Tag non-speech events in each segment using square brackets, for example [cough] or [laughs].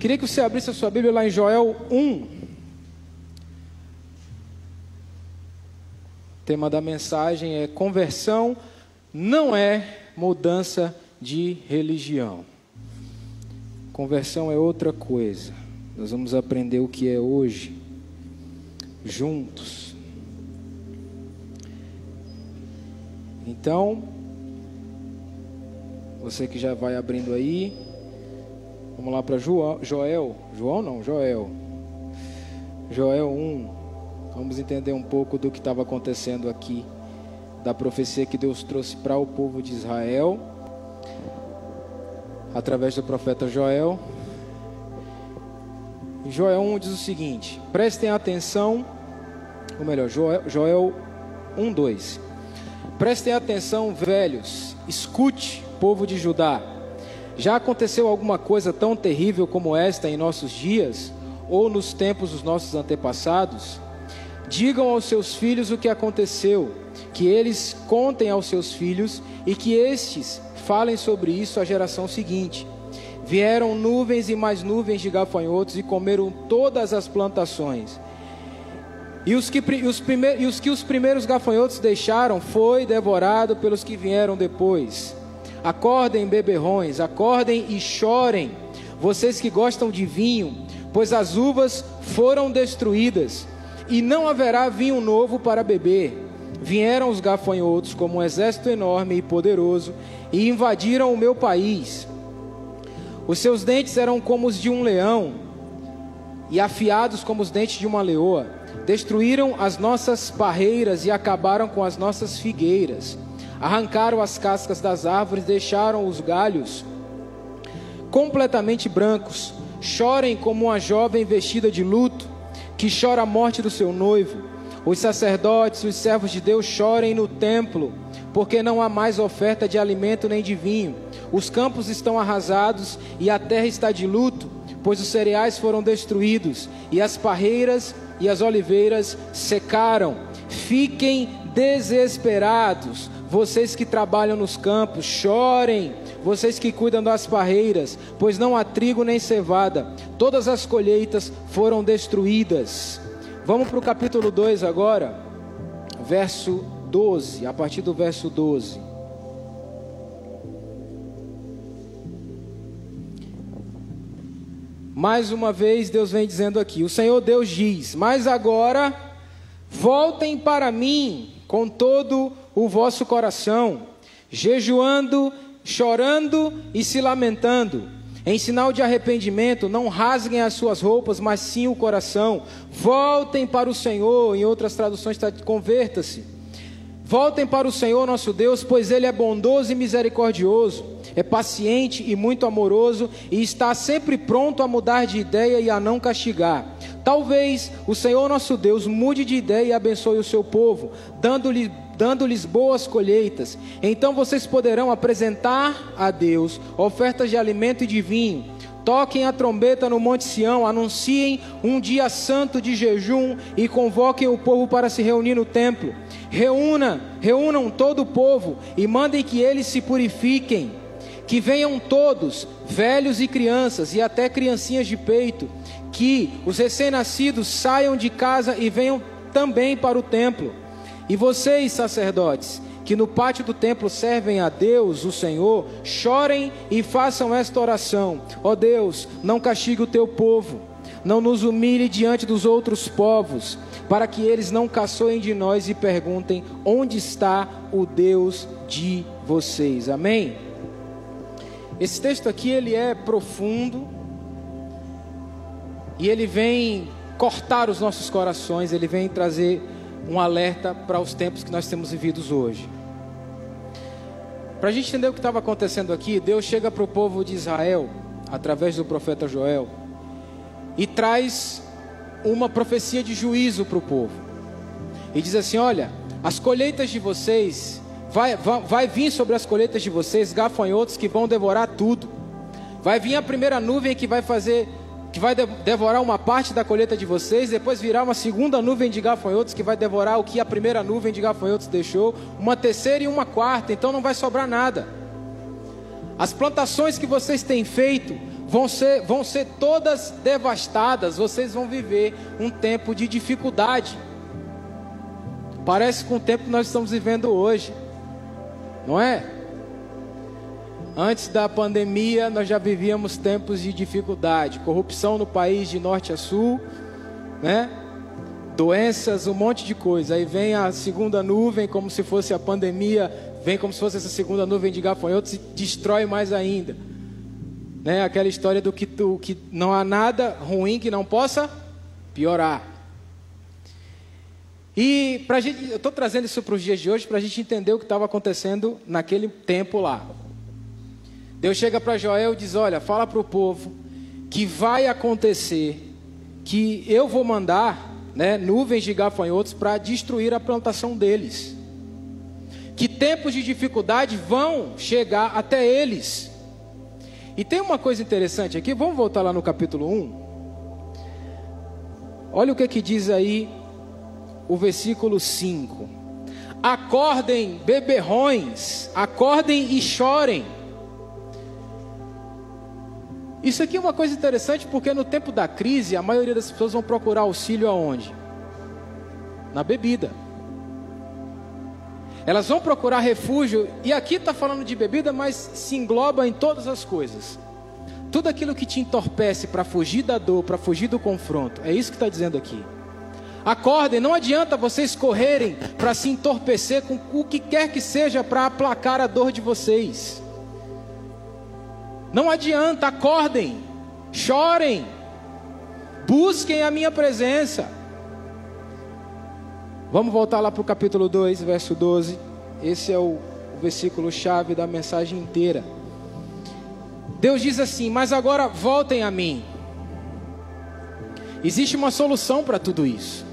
Queria que você abrisse a sua Bíblia lá em Joel 1. O tema da mensagem é conversão não é mudança de religião. Conversão é outra coisa. Nós vamos aprender o que é hoje, juntos. Então, você que já vai abrindo aí, vamos lá para Joel. João não, Joel. Joel 1. Vamos entender um pouco do que estava acontecendo aqui, da profecia que Deus trouxe para o povo de Israel, através do profeta Joel. Joel 1 diz o seguinte: prestem atenção, ou melhor, Joel, Joel 1, 2. Prestem atenção, velhos, escute, povo de Judá. Já aconteceu alguma coisa tão terrível como esta em nossos dias, ou nos tempos dos nossos antepassados? Digam aos seus filhos o que aconteceu, que eles contem aos seus filhos e que estes falem sobre isso à geração seguinte. Vieram nuvens e mais nuvens de gafanhotos e comeram todas as plantações. E os, que, os e os que os primeiros gafanhotos deixaram foi devorado pelos que vieram depois. Acordem, beberrões, acordem e chorem, vocês que gostam de vinho, pois as uvas foram destruídas, e não haverá vinho novo para beber. Vieram os gafanhotos como um exército enorme e poderoso, e invadiram o meu país. Os seus dentes eram como os de um leão, e afiados como os dentes de uma leoa Destruíram as nossas barreiras e acabaram com as nossas figueiras. Arrancaram as cascas das árvores, deixaram os galhos completamente brancos. Chorem como uma jovem vestida de luto, que chora a morte do seu noivo. Os sacerdotes, os servos de Deus chorem no templo, porque não há mais oferta de alimento nem de vinho. Os campos estão arrasados e a terra está de luto, pois os cereais foram destruídos e as parreiras e as oliveiras secaram. Fiquem desesperados, vocês que trabalham nos campos, chorem, vocês que cuidam das parreiras, pois não há trigo nem cevada, todas as colheitas foram destruídas. Vamos para o capítulo 2 agora, verso 12, a partir do verso 12. Mais uma vez, Deus vem dizendo aqui: O Senhor Deus diz: Mas agora voltem para mim com todo o vosso coração, jejuando, chorando e se lamentando. Em sinal de arrependimento, não rasguem as suas roupas, mas sim o coração. Voltem para o Senhor. Em outras traduções está: converta-se. Voltem para o Senhor nosso Deus, pois Ele é bondoso e misericordioso, é paciente e muito amoroso e está sempre pronto a mudar de ideia e a não castigar. Talvez o Senhor nosso Deus mude de ideia e abençoe o seu povo, dando-lhe dando-lhes boas colheitas. Então vocês poderão apresentar a Deus ofertas de alimento e de vinho Toquem a trombeta no Monte Sião, anunciem um dia santo de jejum e convoquem o povo para se reunir no templo. Reúna, reúnam todo o povo e mandem que eles se purifiquem. Que venham todos, velhos e crianças, e até criancinhas de peito. Que os recém-nascidos saiam de casa e venham também para o templo. E vocês, sacerdotes, que no pátio do templo servem a Deus, o Senhor, chorem e façam esta oração: Ó oh Deus, não castigue o teu povo, não nos humilhe diante dos outros povos, para que eles não caçoem de nós e perguntem: onde está o Deus de vocês? Amém? Esse texto aqui ele é profundo e ele vem cortar os nossos corações, ele vem trazer um alerta para os tempos que nós temos vividos hoje. Para a gente entender o que estava acontecendo aqui, Deus chega para o povo de Israel, através do profeta Joel, e traz uma profecia de juízo para o povo. E diz assim: Olha, as colheitas de vocês, vai, vai, vai vir sobre as colheitas de vocês gafanhotos que vão devorar tudo. Vai vir a primeira nuvem que vai fazer que vai devorar uma parte da colheita de vocês, depois virá uma segunda nuvem de gafanhotos que vai devorar o que a primeira nuvem de gafanhotos deixou, uma terceira e uma quarta, então não vai sobrar nada. As plantações que vocês têm feito vão ser, vão ser todas devastadas, vocês vão viver um tempo de dificuldade. Parece com o tempo que nós estamos vivendo hoje, não é? Antes da pandemia, nós já vivíamos tempos de dificuldade, corrupção no país de norte a sul, né? Doenças, um monte de coisa. Aí vem a segunda nuvem, como se fosse a pandemia, vem como se fosse essa segunda nuvem de gafanhotos e destrói mais ainda. Né? Aquela história do que, que não há nada ruim que não possa piorar. E pra gente, eu estou trazendo isso para os dias de hoje para a gente entender o que estava acontecendo naquele tempo lá. Deus chega para Joel e diz: Olha, fala para o povo que vai acontecer, que eu vou mandar né, nuvens de gafanhotos para destruir a plantação deles. Que tempos de dificuldade vão chegar até eles. E tem uma coisa interessante aqui, vamos voltar lá no capítulo 1. Olha o que, que diz aí o versículo 5. Acordem, beberrões, acordem e chorem. Isso aqui é uma coisa interessante porque no tempo da crise a maioria das pessoas vão procurar auxílio aonde? Na bebida. Elas vão procurar refúgio, e aqui está falando de bebida, mas se engloba em todas as coisas. Tudo aquilo que te entorpece para fugir da dor, para fugir do confronto, é isso que está dizendo aqui. Acordem, não adianta vocês correrem para se entorpecer com o que quer que seja para aplacar a dor de vocês. Não adianta, acordem, chorem, busquem a minha presença. Vamos voltar lá para o capítulo 2, verso 12. Esse é o, o versículo chave da mensagem inteira. Deus diz assim: Mas agora voltem a mim. Existe uma solução para tudo isso.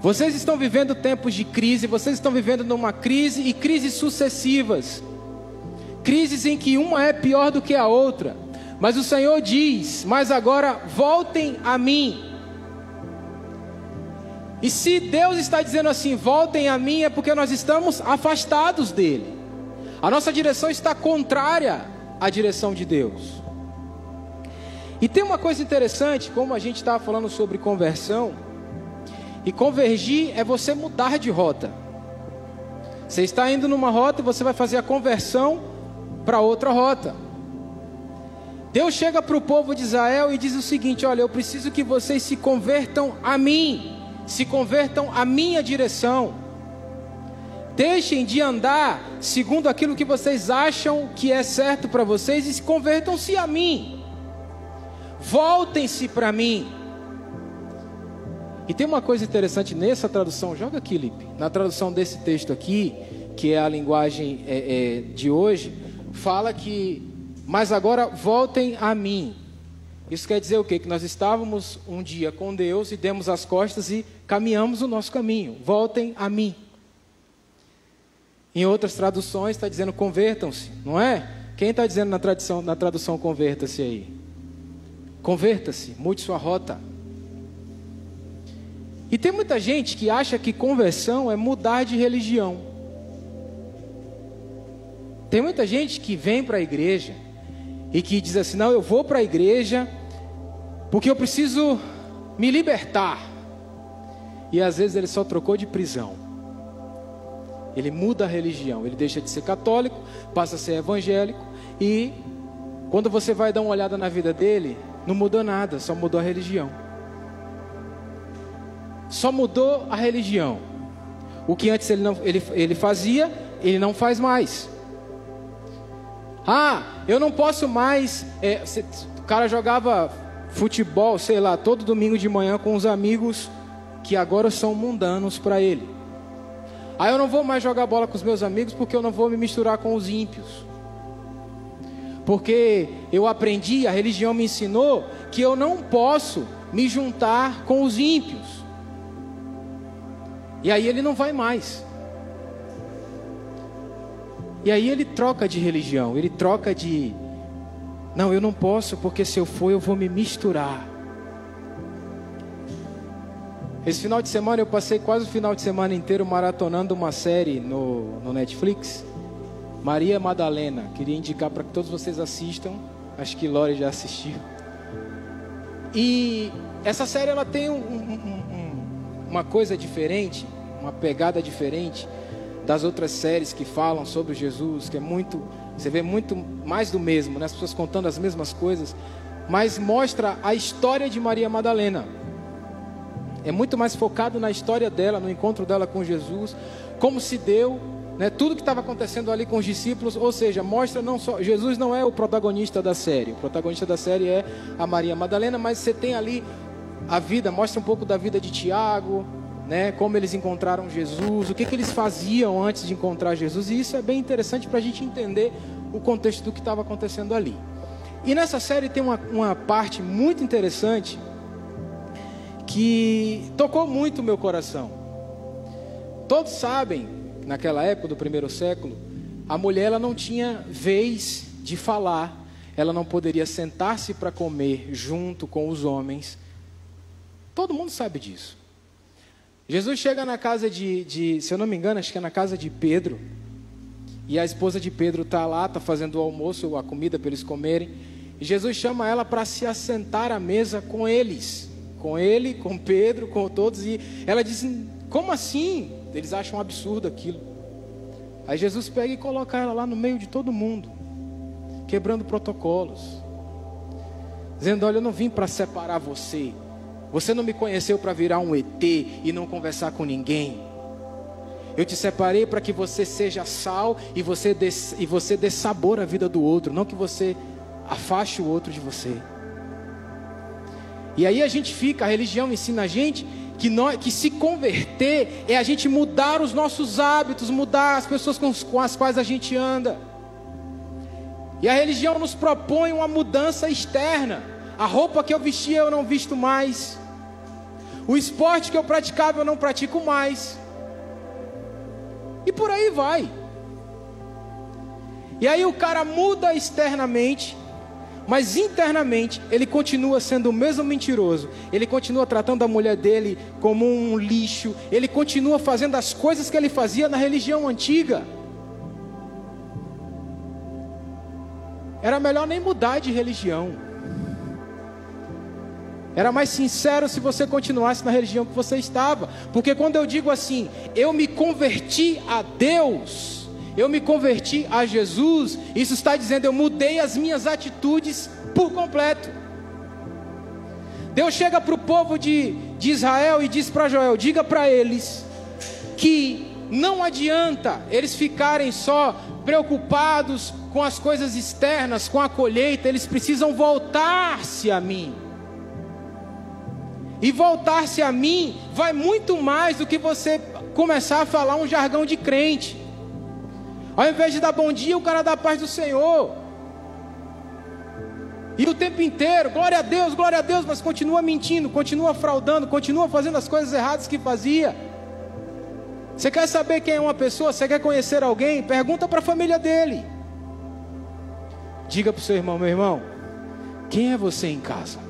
Vocês estão vivendo tempos de crise, vocês estão vivendo numa crise e crises sucessivas. Crises em que uma é pior do que a outra. Mas o Senhor diz: Mas agora voltem a mim. E se Deus está dizendo assim, voltem a mim, é porque nós estamos afastados dele. A nossa direção está contrária à direção de Deus. E tem uma coisa interessante, como a gente estava falando sobre conversão, e convergir é você mudar de rota. Você está indo numa rota e você vai fazer a conversão para outra rota. Deus chega para o povo de Israel e diz o seguinte: Olha, eu preciso que vocês se convertam a mim se convertam à minha direção. Deixem de andar segundo aquilo que vocês acham que é certo para vocês e se convertam-se a mim. Voltem-se para mim. E tem uma coisa interessante nessa tradução, joga aqui, Lipe, na tradução desse texto aqui, que é a linguagem é, é, de hoje, fala que, mas agora voltem a mim. Isso quer dizer o quê? Que nós estávamos um dia com Deus e demos as costas e caminhamos o nosso caminho. Voltem a mim. Em outras traduções está dizendo convertam-se, não é? Quem está dizendo na, tradução, na tradução converta-se aí? Converta-se, mude sua rota. E tem muita gente que acha que conversão é mudar de religião. Tem muita gente que vem para a igreja e que diz assim: não, eu vou para a igreja porque eu preciso me libertar. E às vezes ele só trocou de prisão. Ele muda a religião, ele deixa de ser católico, passa a ser evangélico e quando você vai dar uma olhada na vida dele, não mudou nada, só mudou a religião. Só mudou a religião. O que antes ele, não, ele, ele fazia, ele não faz mais. Ah, eu não posso mais. É, o cara jogava futebol, sei lá, todo domingo de manhã com os amigos que agora são mundanos para ele. Aí eu não vou mais jogar bola com os meus amigos porque eu não vou me misturar com os ímpios. Porque eu aprendi, a religião me ensinou que eu não posso me juntar com os ímpios. E aí ele não vai mais. E aí ele troca de religião, ele troca de. Não, eu não posso, porque se eu for eu vou me misturar. Esse final de semana eu passei quase o final de semana inteiro maratonando uma série no, no Netflix. Maria Madalena. Queria indicar para que todos vocês assistam. Acho que Lore já assistiu. E essa série ela tem um, um, um, uma coisa diferente, uma pegada diferente das outras séries que falam sobre Jesus, que é muito, você vê muito mais do mesmo, né? as pessoas contando as mesmas coisas, mas mostra a história de Maria Madalena. É muito mais focado na história dela, no encontro dela com Jesus, como se deu, né, tudo que estava acontecendo ali com os discípulos, ou seja, mostra não só Jesus não é o protagonista da série, o protagonista da série é a Maria Madalena, mas você tem ali a vida, mostra um pouco da vida de Tiago, né, como eles encontraram Jesus, o que, que eles faziam antes de encontrar Jesus, e isso é bem interessante para a gente entender o contexto do que estava acontecendo ali. E nessa série tem uma, uma parte muito interessante que tocou muito o meu coração. Todos sabem, naquela época do primeiro século, a mulher ela não tinha vez de falar, ela não poderia sentar-se para comer junto com os homens. Todo mundo sabe disso. Jesus chega na casa de, de, se eu não me engano, acho que é na casa de Pedro. E a esposa de Pedro está lá, está fazendo o almoço, a comida para eles comerem. E Jesus chama ela para se assentar à mesa com eles. Com ele, com Pedro, com todos. E ela diz: Como assim? Eles acham um absurdo aquilo. Aí Jesus pega e coloca ela lá no meio de todo mundo, quebrando protocolos. Dizendo: Olha, eu não vim para separar você, você não me conheceu para virar um ET e não conversar com ninguém. Eu te separei para que você seja sal e você, dê, e você dê sabor à vida do outro, não que você afaste o outro de você. E aí a gente fica, a religião ensina a gente que, nós, que se converter é a gente mudar os nossos hábitos, mudar as pessoas com, com as quais a gente anda. E a religião nos propõe uma mudança externa. A roupa que eu vestia eu não visto mais. O esporte que eu praticava eu não pratico mais. E por aí vai. E aí o cara muda externamente, mas internamente ele continua sendo o mesmo mentiroso. Ele continua tratando a mulher dele como um lixo. Ele continua fazendo as coisas que ele fazia na religião antiga. Era melhor nem mudar de religião. Era mais sincero se você continuasse na religião que você estava. Porque quando eu digo assim, eu me converti a Deus, eu me converti a Jesus, isso está dizendo, eu mudei as minhas atitudes por completo. Deus chega para o povo de, de Israel e diz para Joel: diga para eles que não adianta eles ficarem só preocupados com as coisas externas, com a colheita, eles precisam voltar-se a mim. E voltar-se a mim vai muito mais do que você começar a falar um jargão de crente. Ao invés de dar bom dia, o cara dá paz do Senhor. E o tempo inteiro, glória a Deus, glória a Deus, mas continua mentindo, continua fraudando, continua fazendo as coisas erradas que fazia. Você quer saber quem é uma pessoa? Você quer conhecer alguém? Pergunta para a família dele. Diga para o seu irmão, meu irmão, quem é você em casa?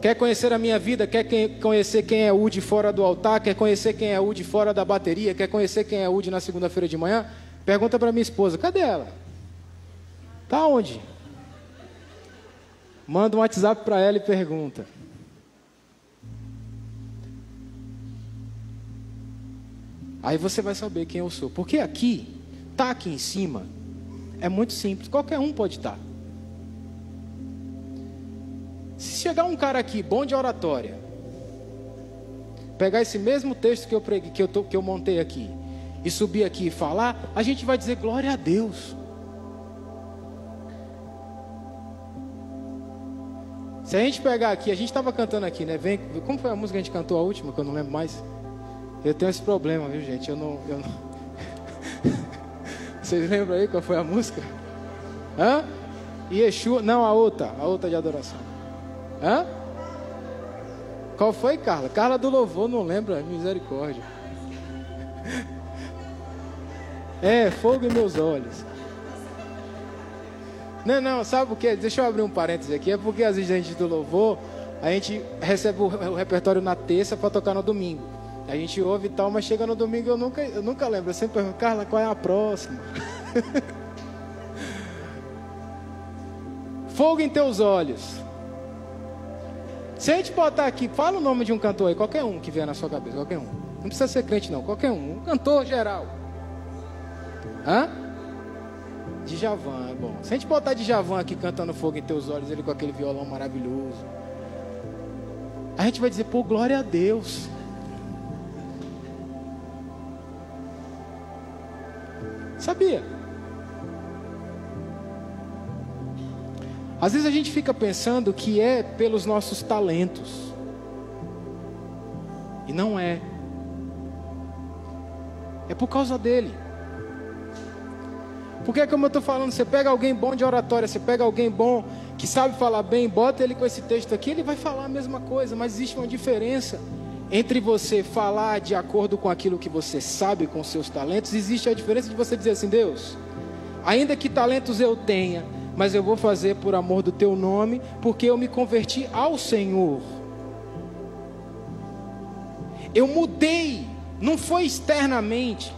Quer conhecer a minha vida? Quer conhecer quem é Ud fora do altar? Quer conhecer quem é Ud fora da bateria? Quer conhecer quem é Ud na segunda-feira de manhã? Pergunta para minha esposa: cadê ela? Tá onde? Manda um WhatsApp para ela e pergunta. Aí você vai saber quem eu sou. Porque aqui, tá aqui em cima, é muito simples. Qualquer um pode estar. Tá. Se chegar um cara aqui, bom de oratória, pegar esse mesmo texto que eu, preguei, que eu, tô, que eu montei aqui, e subir aqui e falar, a gente vai dizer glória a Deus. Se a gente pegar aqui, a gente estava cantando aqui, né? Vem, como foi a música que a gente cantou a última, que eu não lembro mais? Eu tenho esse problema, viu, gente? Eu não. Eu não... [laughs] Vocês lembram aí qual foi a música? Hã? Yeshua, não, a outra, a outra de adoração. Hã? Qual foi, Carla? Carla do louvor, não lembra? Misericórdia. [laughs] É, fogo em meus olhos. Não, não, sabe o que? Deixa eu abrir um parêntese aqui. É porque às vezes a gente do louvor, a gente recebe o repertório na terça para tocar no domingo. A gente ouve e tal, mas chega no domingo eu nunca, eu nunca lembro. Eu sempre pergunto, Carla, qual é a próxima? [laughs] Fogo em teus olhos. Se a gente botar aqui, fala o nome de um cantor aí, qualquer um que vier na sua cabeça, qualquer um. Não precisa ser crente não, qualquer um, um cantor geral. Hã? Djavan, é bom. Se a gente botar Djavan aqui cantando fogo em teus olhos, ele com aquele violão maravilhoso. A gente vai dizer, pô, glória a Deus. Sabia? Às vezes a gente fica pensando que é pelos nossos talentos. E não é. É por causa dele. Porque, como eu estou falando, você pega alguém bom de oratória, você pega alguém bom que sabe falar bem, bota ele com esse texto aqui, ele vai falar a mesma coisa, mas existe uma diferença entre você falar de acordo com aquilo que você sabe com seus talentos, existe a diferença de você dizer assim: Deus, ainda que talentos eu tenha, mas eu vou fazer por amor do teu nome, porque eu me converti ao Senhor. Eu mudei, não foi externamente.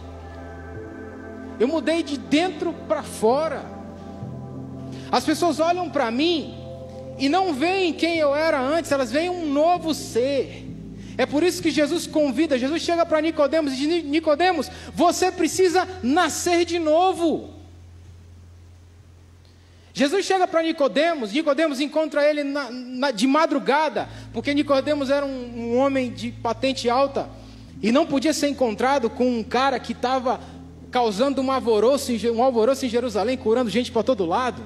Eu mudei de dentro para fora. As pessoas olham para mim e não veem quem eu era antes, elas veem um novo ser. É por isso que Jesus convida, Jesus chega para Nicodemos e diz: Nicodemos, você precisa nascer de novo. Jesus chega para Nicodemos, Nicodemos encontra ele na, na, de madrugada, porque Nicodemos era um, um homem de patente alta e não podia ser encontrado com um cara que estava causando um alvoroço, um alvoroço em Jerusalém, curando gente para todo lado.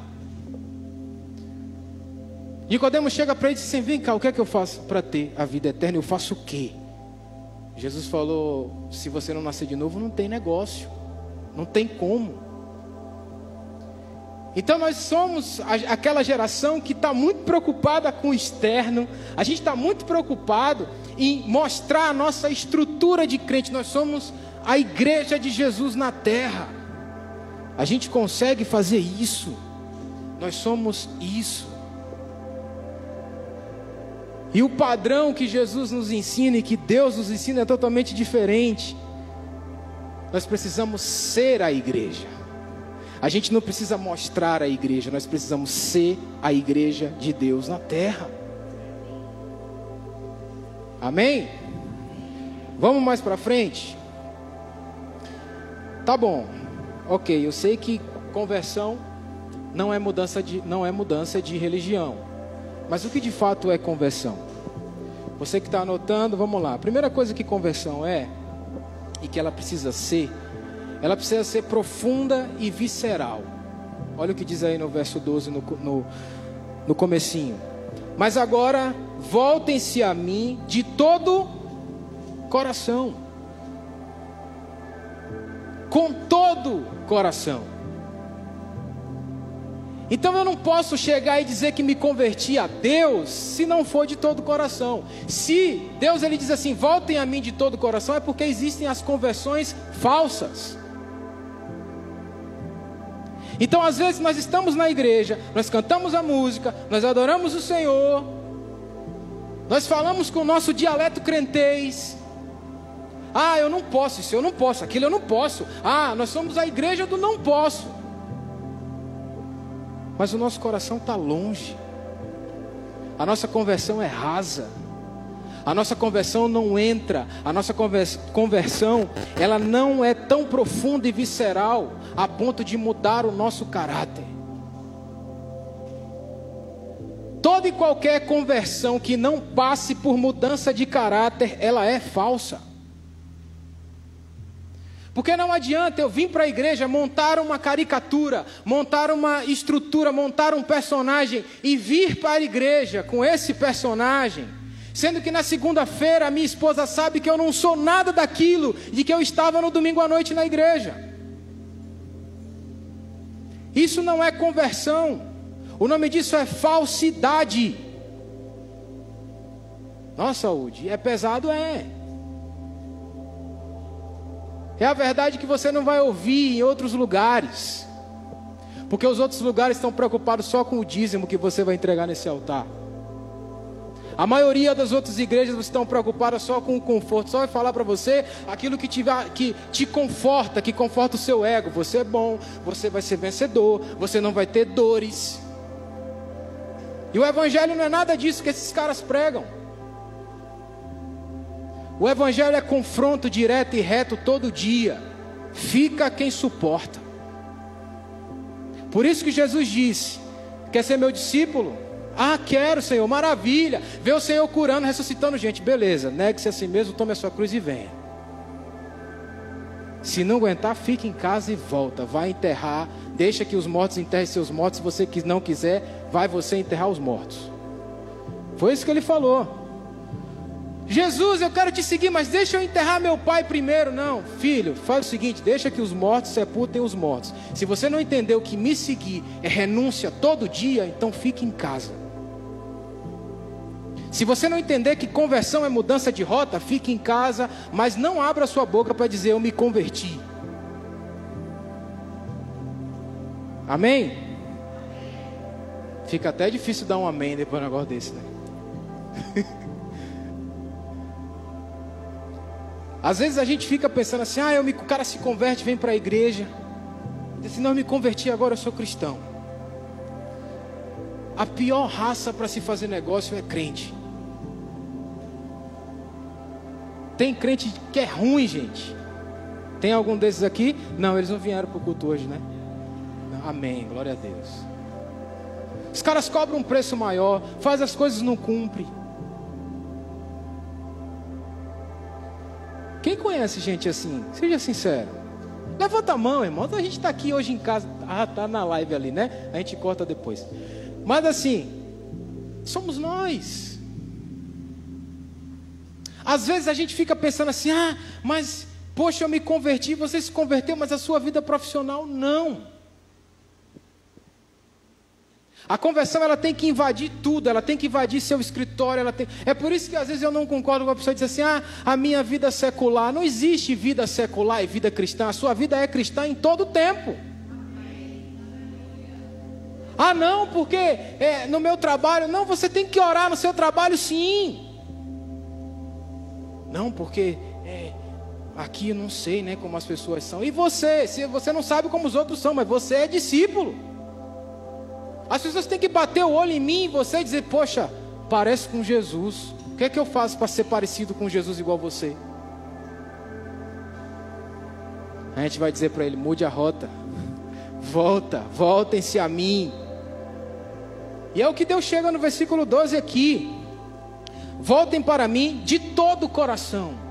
Nicodemos chega para ele e diz assim: Vem cá, o que é que eu faço para ter a vida eterna? Eu faço o quê? Jesus falou: Se você não nascer de novo, não tem negócio, não tem como. Então nós somos aquela geração que está muito preocupada com o externo, a gente está muito preocupado em mostrar a nossa estrutura de crente. Nós somos a igreja de Jesus na terra. A gente consegue fazer isso. Nós somos isso. E o padrão que Jesus nos ensina e que Deus nos ensina é totalmente diferente. Nós precisamos ser a igreja. A gente não precisa mostrar a igreja, nós precisamos ser a igreja de Deus na terra. Amém? Vamos mais para frente? Tá bom. OK, eu sei que conversão não é mudança de não é mudança de religião. Mas o que de fato é conversão? Você que está anotando, vamos lá. A primeira coisa que conversão é, e que ela precisa ser, ela precisa ser profunda e visceral. Olha o que diz aí no verso 12, no, no, no comecinho. Mas agora, voltem-se a mim de todo coração. Com todo coração. Então eu não posso chegar e dizer que me converti a Deus se não for de todo coração. Se Deus ele diz assim, voltem a mim de todo coração, é porque existem as conversões falsas. Então às vezes nós estamos na igreja, nós cantamos a música, nós adoramos o Senhor, nós falamos com o nosso dialeto crentez. Ah, eu não posso, isso eu não posso, aquilo eu não posso. Ah, nós somos a igreja do não posso mas o nosso coração está longe. A nossa conversão é rasa. A nossa conversão não entra, a nossa conversão, ela não é tão profunda e visceral a ponto de mudar o nosso caráter. Toda e qualquer conversão que não passe por mudança de caráter, ela é falsa. Porque não adianta eu vir para a igreja, montar uma caricatura, montar uma estrutura, montar um personagem e vir para a igreja com esse personagem, sendo que na segunda-feira a minha esposa sabe que eu não sou nada daquilo de que eu estava no domingo à noite na igreja. Isso não é conversão, o nome disso é falsidade. Nossa, saúde, é pesado, é. É a verdade que você não vai ouvir em outros lugares. Porque os outros lugares estão preocupados só com o dízimo que você vai entregar nesse altar. A maioria das outras igrejas estão preocupadas só com o conforto, só vai falar para você aquilo que te, que te conforta, que conforta o seu ego. Você é bom, você vai ser vencedor, você não vai ter dores. E o Evangelho não é nada disso que esses caras pregam. O Evangelho é confronto direto e reto todo dia. Fica quem suporta. Por isso que Jesus disse: Quer ser meu discípulo? Ah, quero, Senhor, maravilha. Ver o Senhor curando, ressuscitando gente. Beleza, negue-se a si mesmo, tome a sua cruz e venha. Se não aguentar, fique em casa e volta. Vai enterrar. Deixa que os mortos enterrem seus mortos. Se você não quiser, vai você enterrar os mortos. Foi isso que ele falou. Jesus, eu quero te seguir, mas deixa eu enterrar meu pai primeiro. Não, filho, faz o seguinte: deixa que os mortos sepultem os mortos. Se você não entendeu que me seguir é renúncia todo dia, então fique em casa. Se você não entender que conversão é mudança de rota, fique em casa, mas não abra sua boca para dizer eu me converti. Amém? Fica até difícil dar um amém depois de um negócio desse, né? [laughs] Às vezes a gente fica pensando assim, ah, eu me, o cara se converte, vem para a igreja. Assim, não, me converti agora, eu sou cristão. A pior raça para se fazer negócio é crente. Tem crente que é ruim, gente. Tem algum desses aqui? Não, eles não vieram para o culto hoje, né? Não, amém, glória a Deus. Os caras cobram um preço maior, faz as coisas não cumpre. Quem conhece gente assim? Seja sincero. Levanta a mão, irmão. A gente está aqui hoje em casa. Ah, tá na live ali, né? A gente corta depois. Mas assim, somos nós. Às vezes a gente fica pensando assim: ah, mas, poxa, eu me converti, você se converteu, mas a sua vida profissional não. A conversão ela tem que invadir tudo, ela tem que invadir seu escritório, ela tem... É por isso que às vezes eu não concordo com a pessoa que diz assim: "Ah, a minha vida secular, não existe vida secular e vida cristã. A sua vida é cristã em todo o tempo." Ah, não, porque é, no meu trabalho, não, você tem que orar no seu trabalho, sim. Não, porque é, aqui eu não sei né, como as pessoas são. E você? Se você não sabe como os outros são, mas você é discípulo. As pessoas têm que bater o olho em mim e você dizer, poxa, parece com Jesus. O que é que eu faço para ser parecido com Jesus igual você? A gente vai dizer para ele: mude a rota, [laughs] volta, voltem-se a mim. E é o que Deus chega no versículo 12 aqui. Voltem para mim de todo o coração.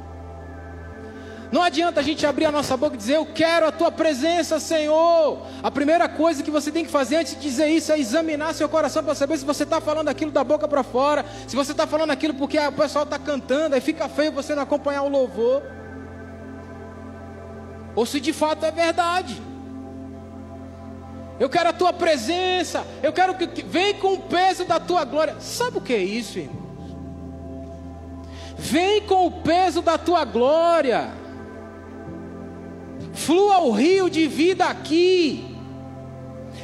Não adianta a gente abrir a nossa boca e dizer, Eu quero a tua presença, Senhor. A primeira coisa que você tem que fazer antes de dizer isso é examinar seu coração para saber se você está falando aquilo da boca para fora. Se você está falando aquilo porque o pessoal está cantando, aí fica feio você não acompanhar o louvor. Ou se de fato é verdade. Eu quero a tua presença. Eu quero que vem com o peso da tua glória. Sabe o que é isso, irmão? Vem com o peso da tua glória. Flua o rio de vida aqui.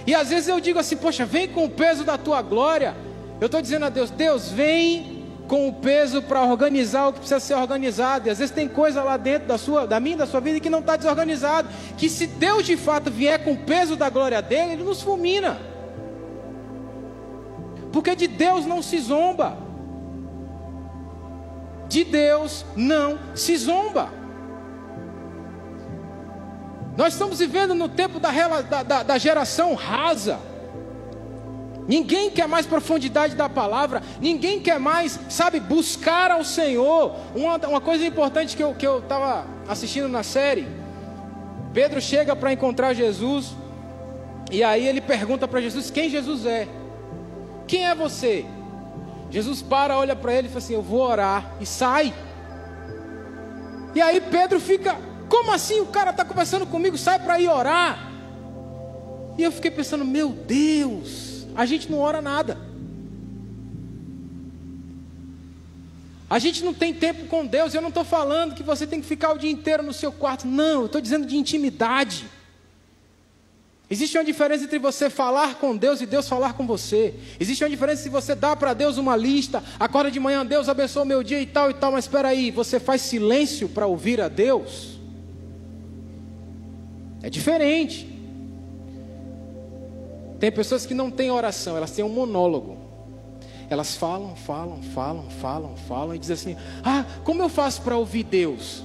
E às vezes eu digo assim, poxa, vem com o peso da tua glória. Eu estou dizendo a Deus, Deus, vem com o peso para organizar o que precisa ser organizado. E às vezes tem coisa lá dentro da sua, da minha, da sua vida que não está desorganizado. Que se Deus de fato vier com o peso da glória dele, ele nos fulmina. Porque de Deus não se zomba de Deus não se zomba. Nós estamos vivendo no tempo da, da, da geração rasa. Ninguém quer mais profundidade da palavra, ninguém quer mais, sabe, buscar ao Senhor. Uma, uma coisa importante que eu estava que eu assistindo na série: Pedro chega para encontrar Jesus, e aí ele pergunta para Jesus quem Jesus é. Quem é você? Jesus para, olha para ele e fala assim: Eu vou orar, e sai. E aí Pedro fica: Como assim? O cara está conversando comigo, sai para ir orar. E eu fiquei pensando: Meu Deus, a gente não ora nada. A gente não tem tempo com Deus. Eu não estou falando que você tem que ficar o dia inteiro no seu quarto. Não, eu estou dizendo de intimidade. Existe uma diferença entre você falar com Deus e Deus falar com você. Existe uma diferença se você dá para Deus uma lista, acorda de manhã, Deus abençoa meu dia e tal e tal, mas espera aí, você faz silêncio para ouvir a Deus? É diferente. Tem pessoas que não têm oração, elas têm um monólogo. Elas falam, falam, falam, falam, falam e dizem assim: Ah, como eu faço para ouvir Deus?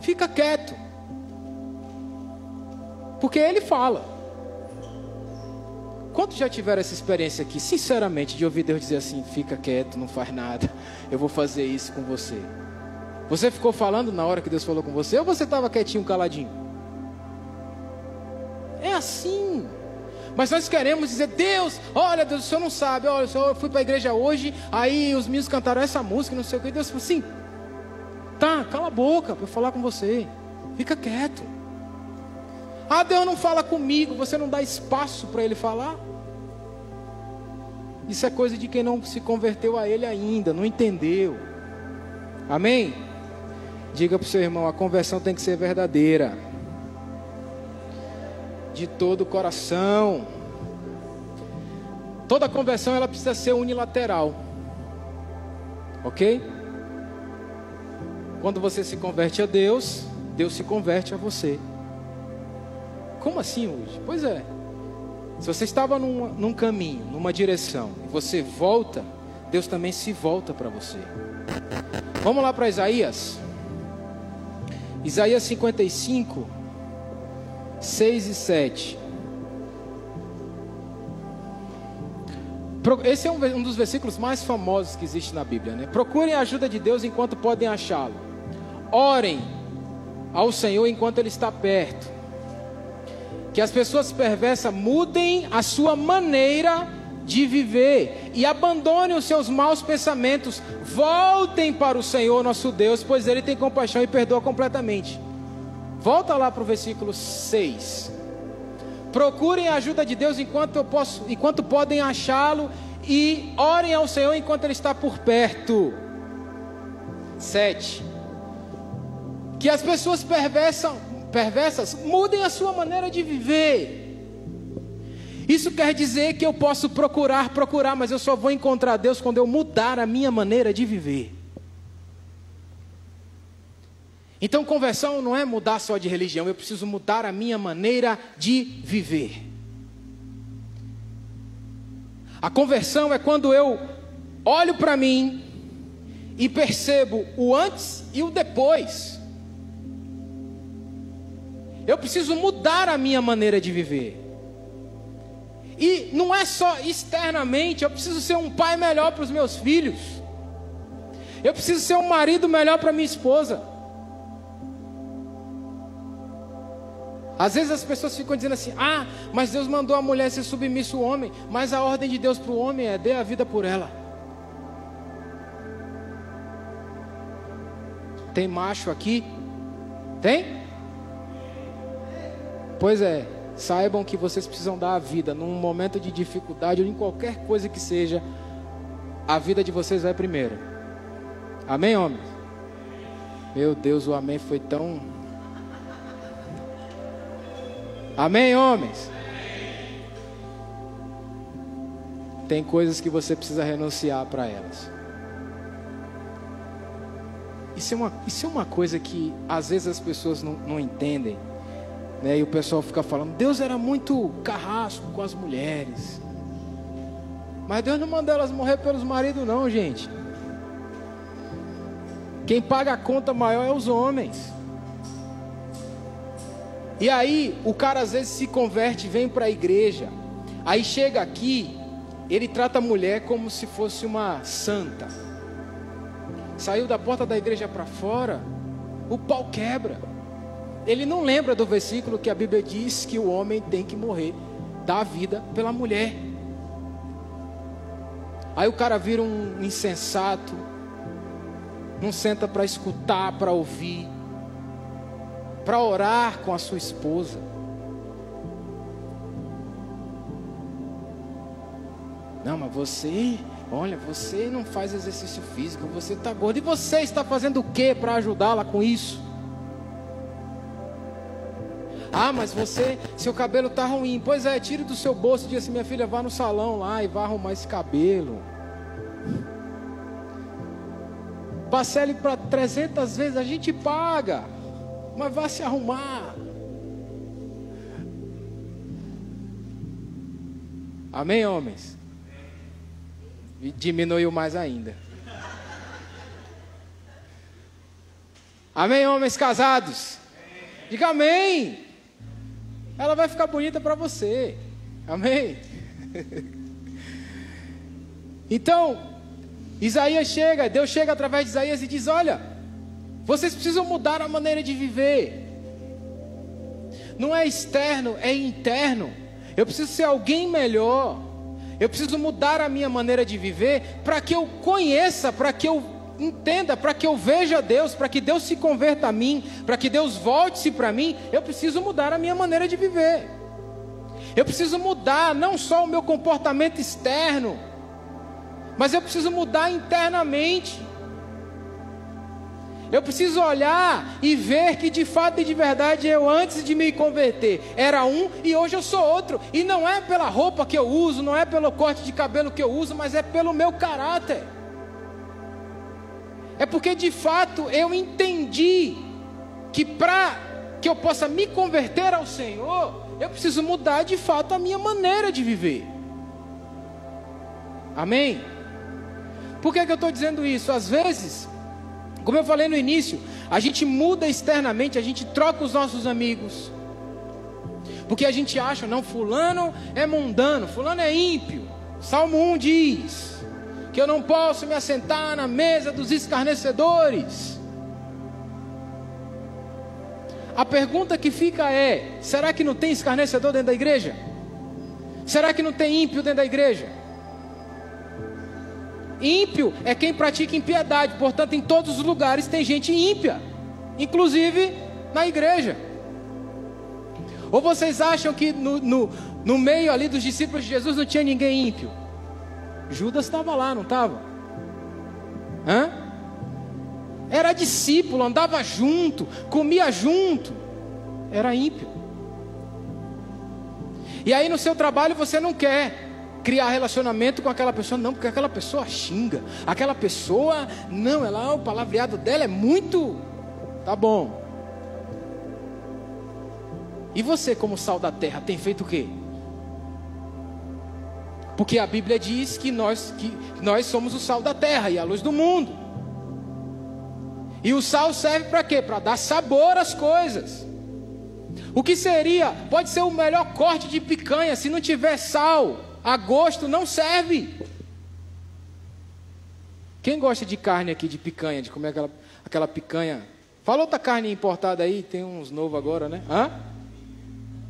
Fica quieto. Porque ele fala. Quantos já tiveram essa experiência aqui, sinceramente, de ouvir Deus dizer assim: fica quieto, não faz nada, eu vou fazer isso com você? Você ficou falando na hora que Deus falou com você ou você estava quietinho, caladinho? É assim. Mas nós queremos dizer, Deus, olha, Deus, o senhor não sabe, olha, eu fui para a igreja hoje, aí os meninos cantaram essa música, não sei o que, Deus falou assim, tá, cala a boca para eu falar com você, fica quieto. Ah, Deus não fala comigo, você não dá espaço para Ele falar. Isso é coisa de quem não se converteu a Ele ainda, não entendeu. Amém? Diga para o seu irmão: a conversão tem que ser verdadeira, de todo o coração. Toda conversão ela precisa ser unilateral, ok? Quando você se converte a Deus, Deus se converte a você. Como assim hoje? Pois é. Se você estava num, num caminho, numa direção, e você volta, Deus também se volta para você. Vamos lá para Isaías. Isaías 55, 6 e 7. Esse é um dos versículos mais famosos que existe na Bíblia. Né? Procurem a ajuda de Deus enquanto podem achá-lo. Orem ao Senhor enquanto Ele está perto que as pessoas perversas mudem a sua maneira de viver e abandonem os seus maus pensamentos, voltem para o Senhor nosso Deus, pois Ele tem compaixão e perdoa completamente. Volta lá para o versículo 6. Procurem a ajuda de Deus enquanto eu posso, enquanto podem achá-lo, e orem ao Senhor enquanto Ele está por perto. 7. Que as pessoas perversam, perversas mudem a sua maneira de viver. Isso quer dizer que eu posso procurar, procurar, mas eu só vou encontrar Deus quando eu mudar a minha maneira de viver. Então, conversão não é mudar só de religião, eu preciso mudar a minha maneira de viver. A conversão é quando eu olho para mim e percebo o antes e o depois. Eu preciso mudar a minha maneira de viver. E não é só externamente, eu preciso ser um pai melhor para os meus filhos. Eu preciso ser um marido melhor para minha esposa. Às vezes as pessoas ficam dizendo assim: ah, mas Deus mandou a mulher ser submissa ao homem, mas a ordem de Deus para o homem é dê a vida por ela. Tem macho aqui? Tem? Pois é, saibam que vocês precisam dar a vida num momento de dificuldade ou em qualquer coisa que seja, a vida de vocês vai primeiro. Amém, homens? Meu Deus, o amém foi tão. Amém, homens? Tem coisas que você precisa renunciar para elas. Isso é, uma, isso é uma coisa que às vezes as pessoas não, não entendem. Né? E o pessoal fica falando, Deus era muito carrasco com as mulheres. Mas Deus não mandou elas morrer pelos maridos, não, gente. Quem paga a conta maior é os homens. E aí, o cara às vezes se converte, vem para a igreja. Aí chega aqui, ele trata a mulher como se fosse uma santa. Saiu da porta da igreja para fora, o pau quebra ele não lembra do versículo que a Bíblia diz que o homem tem que morrer, dar vida pela mulher. Aí o cara vira um insensato, não senta para escutar, para ouvir, para orar com a sua esposa. Não, mas você, olha, você não faz exercício físico, você está gordo. E você está fazendo o que para ajudá-la com isso? Ah, mas você, seu cabelo tá ruim. Pois é, tire do seu bolso e diga assim: minha filha, vá no salão lá e vá arrumar esse cabelo. Parcele para 300 vezes, a gente paga, mas vá se arrumar. Amém, homens? Diminuiu mais ainda. Amém, homens casados? Diga amém. Ela vai ficar bonita para você. Amém? [laughs] Então, Isaías chega, Deus chega através de Isaías e diz: Olha, vocês precisam mudar a maneira de viver. Não é externo, é interno. Eu preciso ser alguém melhor. Eu preciso mudar a minha maneira de viver para que eu conheça, para que eu entenda, para que eu veja Deus, para que Deus se converta a mim, para que Deus volte-se para mim. Eu preciso mudar a minha maneira de viver. Eu preciso mudar não só o meu comportamento externo, mas eu preciso mudar internamente. Eu preciso olhar e ver que de fato e de verdade eu antes de me converter era um e hoje eu sou outro. E não é pela roupa que eu uso, não é pelo corte de cabelo que eu uso, mas é pelo meu caráter. É porque de fato eu entendi que para que eu possa me converter ao Senhor, eu preciso mudar de fato a minha maneira de viver. Amém? Por que, que eu estou dizendo isso? Às vezes, como eu falei no início, a gente muda externamente, a gente troca os nossos amigos. Porque a gente acha, não, fulano é mundano, fulano é ímpio. Salmo 1 diz que eu não posso me assentar na mesa dos escarnecedores. A pergunta que fica é: será que não tem escarnecedor dentro da igreja? Será que não tem ímpio dentro da igreja? Ímpio é quem pratica impiedade, portanto, em todos os lugares tem gente ímpia, inclusive na igreja. Ou vocês acham que no, no, no meio ali dos discípulos de Jesus não tinha ninguém ímpio? Judas estava lá, não estava? Hã? Era discípulo, andava junto, comia junto, era ímpio. E aí no seu trabalho você não quer criar relacionamento com aquela pessoa, não, porque aquela pessoa xinga. Aquela pessoa, não, ela, o palavreado dela é muito. Tá bom. E você, como sal da terra, tem feito o quê? Porque a Bíblia diz que nós, que nós somos o sal da terra e a luz do mundo. E o sal serve para quê? Para dar sabor às coisas. O que seria? Pode ser o melhor corte de picanha se não tiver sal a gosto não serve. Quem gosta de carne aqui, de picanha, de comer aquela, aquela picanha? Fala outra carne importada aí, tem uns novos agora, né? Hã?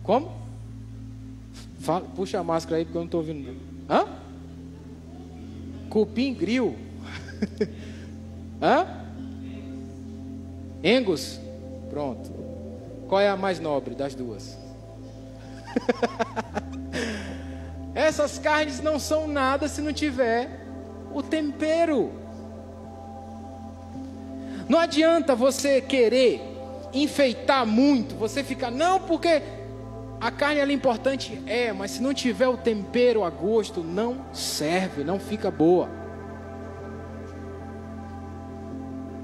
Como? Fala, puxa a máscara aí, porque eu não estou ouvindo. Hã? Cupim grill. Hã? Angus? Pronto. Qual é a mais nobre das duas? [laughs] Essas carnes não são nada se não tiver o tempero. Não adianta você querer enfeitar muito, você fica, não, porque a carne é importante, é, mas se não tiver o tempero a gosto, não serve, não fica boa.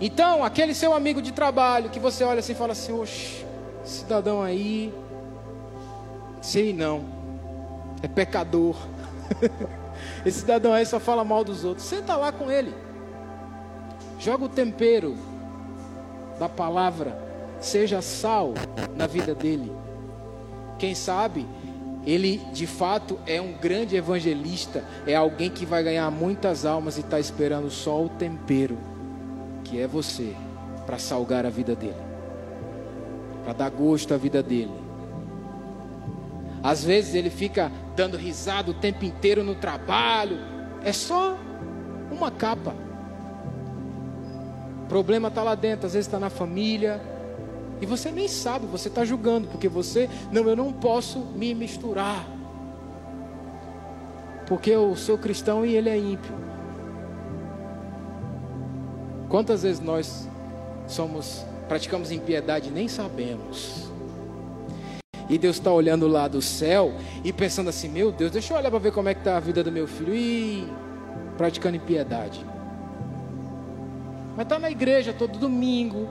Então, aquele seu amigo de trabalho que você olha assim e fala assim: Oxe, cidadão aí, sei não é pecador. [laughs] Esse cidadão aí só fala mal dos outros. Senta lá com ele. Joga o tempero da palavra. Seja sal na vida dele. Quem sabe ele de fato é um grande evangelista. É alguém que vai ganhar muitas almas e está esperando só o tempero, que é você, para salgar a vida dele, para dar gosto à vida dele. Às vezes ele fica dando risada o tempo inteiro no trabalho. É só uma capa. O problema está lá dentro, às vezes está na família. E você nem sabe, você está julgando, porque você, não, eu não posso me misturar. Porque eu sou cristão e ele é ímpio. Quantas vezes nós somos, praticamos impiedade e nem sabemos? E Deus está olhando lá do céu e pensando assim: Meu Deus, deixa eu olhar para ver como é que está a vida do meu filho. E praticando impiedade. Mas está na igreja todo domingo,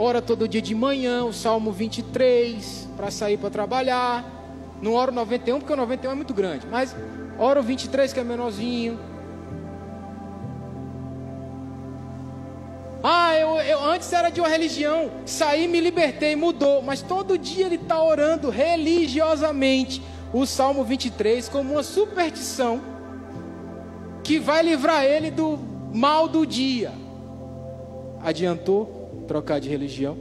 ora todo dia de manhã, o Salmo 23, para sair para trabalhar. Não oro 91, porque o 91 é muito grande, mas oro 23, que é menorzinho. Ah, eu, eu, antes era de uma religião, saí, me libertei, mudou. Mas todo dia ele está orando religiosamente o Salmo 23 como uma superstição que vai livrar ele do mal do dia. Adiantou trocar de religião?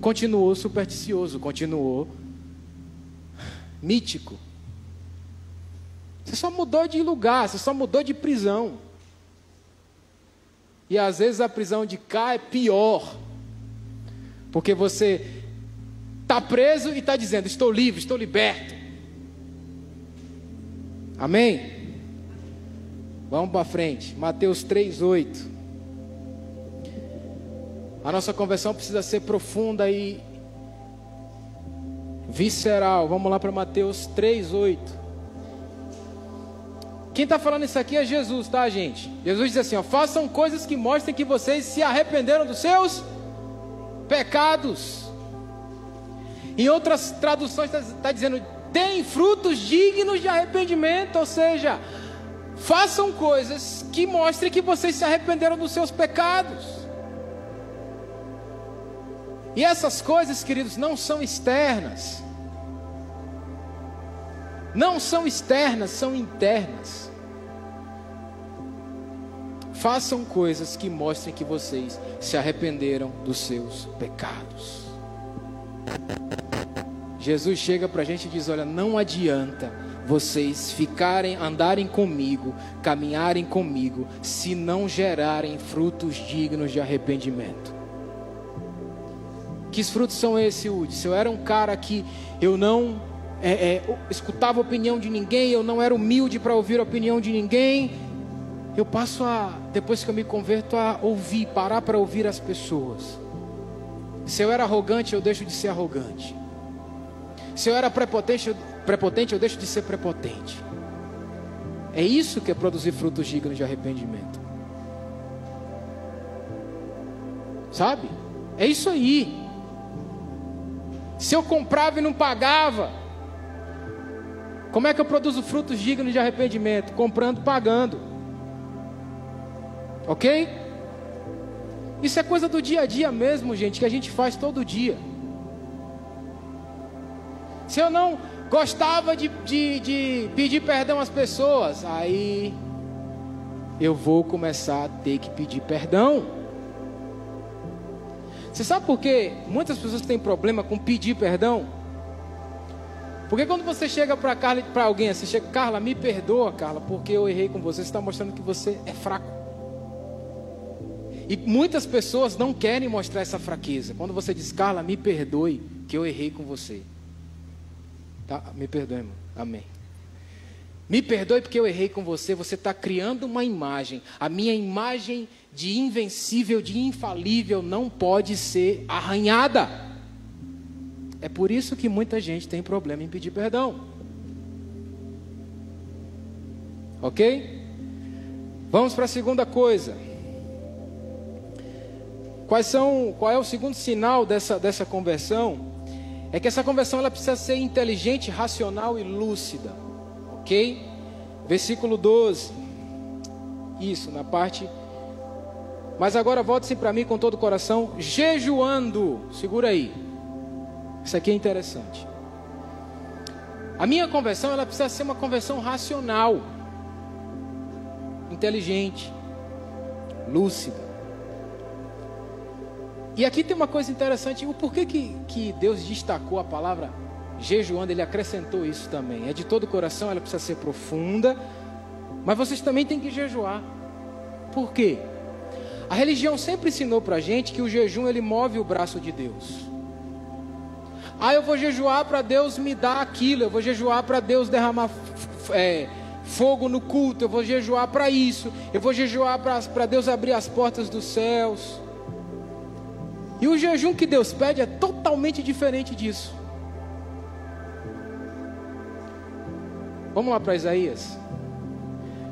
Continuou supersticioso, continuou mítico. Você só mudou de lugar, você só mudou de prisão. E às vezes a prisão de cá é pior. Porque você está preso e está dizendo: Estou livre, estou liberto. Amém? Vamos para frente. Mateus 3,8. A nossa conversão precisa ser profunda e visceral. Vamos lá para Mateus 3,8. Quem está falando isso aqui é Jesus, tá, gente? Jesus diz assim: ó, façam coisas que mostrem que vocês se arrependeram dos seus pecados. Em outras traduções está tá dizendo: deem frutos dignos de arrependimento, ou seja, façam coisas que mostrem que vocês se arrependeram dos seus pecados. E essas coisas, queridos, não são externas. Não são externas, são internas. Façam coisas que mostrem que vocês se arrependeram dos seus pecados. Jesus chega para a gente e diz: Olha, não adianta vocês ficarem, andarem comigo, caminharem comigo, se não gerarem frutos dignos de arrependimento. Que frutos são esses, Udi? Se eu era um cara que eu não é, é, escutava a opinião de ninguém, eu não era humilde para ouvir a opinião de ninguém, eu passo a, depois que eu me converto, a ouvir, parar para ouvir as pessoas. Se eu era arrogante, eu deixo de ser arrogante. Se eu era prepotente, eu, prepotente, eu deixo de ser prepotente. É isso que é produzir frutos dignos de arrependimento. Sabe? É isso aí. Se eu comprava e não pagava, como é que eu produzo frutos dignos de arrependimento? Comprando, pagando. Ok? Isso é coisa do dia a dia mesmo, gente, que a gente faz todo dia. Se eu não gostava de, de, de pedir perdão às pessoas, aí eu vou começar a ter que pedir perdão. Você sabe por que muitas pessoas têm problema com pedir perdão? Porque quando você chega para para alguém, você chega, Carla, me perdoa, Carla, porque eu errei com você. Você está mostrando que você é fraco. E muitas pessoas não querem mostrar essa fraqueza. Quando você diz, Carla, me perdoe que eu errei com você. Tá? Me perdoe, irmão. Amém. Me perdoe porque eu errei com você. Você está criando uma imagem. A minha imagem de invencível, de infalível, não pode ser arranhada. É por isso que muita gente tem problema em pedir perdão. Ok? Vamos para a segunda coisa. Quais são, qual é o segundo sinal dessa, dessa conversão? É que essa conversão ela precisa ser inteligente, racional e lúcida. Ok? Versículo 12. Isso, na parte. Mas agora volte-se para mim com todo o coração, jejuando. Segura aí. Isso aqui é interessante. A minha conversão ela precisa ser uma conversão racional, inteligente, lúcida. E aqui tem uma coisa interessante, o porquê que, que Deus destacou a palavra jejuando, ele acrescentou isso também. É de todo o coração, ela precisa ser profunda, mas vocês também têm que jejuar. Por quê? A religião sempre ensinou para a gente que o jejum ele move o braço de Deus. Ah, eu vou jejuar para Deus me dar aquilo, eu vou jejuar para Deus derramar é, fogo no culto, eu vou jejuar para isso, eu vou jejuar para Deus abrir as portas dos céus. E o jejum que Deus pede é totalmente diferente disso. Vamos lá para Isaías.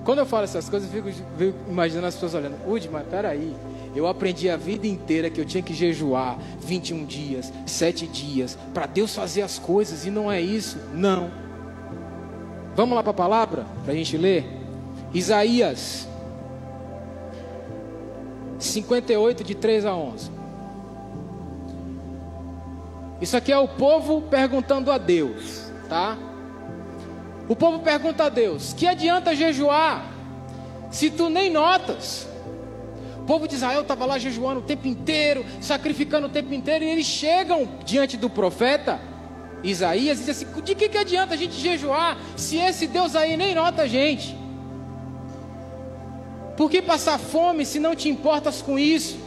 Quando eu falo essas coisas, eu fico, fico imaginando as pessoas olhando. Udi, mas peraí. Eu aprendi a vida inteira que eu tinha que jejuar 21 dias, 7 dias, para Deus fazer as coisas, e não é isso. Não. Vamos lá para a palavra, para a gente ler? Isaías 58, de 3 a 11. Isso aqui é o povo perguntando a Deus, tá? O povo pergunta a Deus: Que adianta jejuar se tu nem notas? O povo de Israel estava lá jejuando o tempo inteiro, sacrificando o tempo inteiro, e eles chegam diante do profeta Isaías e dizem assim: De que, que adianta a gente jejuar se esse Deus aí nem nota a gente? Por que passar fome se não te importas com isso?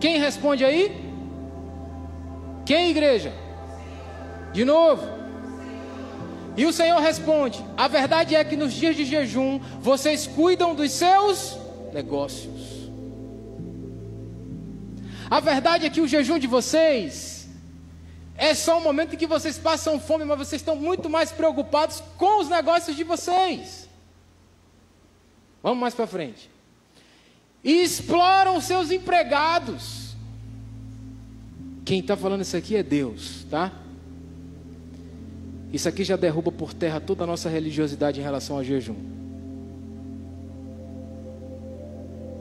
Quem responde aí? Quem, igreja? De novo. E o Senhor responde: A verdade é que nos dias de jejum vocês cuidam dos seus negócios. A verdade é que o jejum de vocês é só um momento em que vocês passam fome, mas vocês estão muito mais preocupados com os negócios de vocês. Vamos mais para frente. E exploram seus empregados. Quem está falando isso aqui é Deus, tá? Isso aqui já derruba por terra toda a nossa religiosidade em relação ao jejum.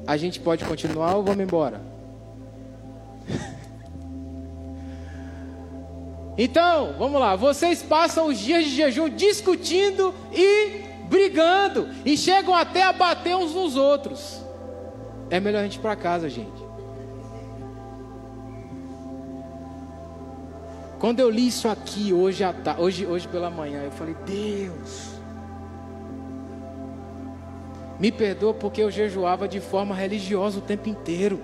A gente pode continuar ou vamos embora? [laughs] Então, vamos lá. Vocês passam os dias de jejum discutindo e brigando. E chegam até a bater uns nos outros. É melhor a gente ir para casa, gente. Quando eu li isso aqui hoje, hoje, hoje pela manhã, eu falei: Deus, me perdoa porque eu jejuava de forma religiosa o tempo inteiro.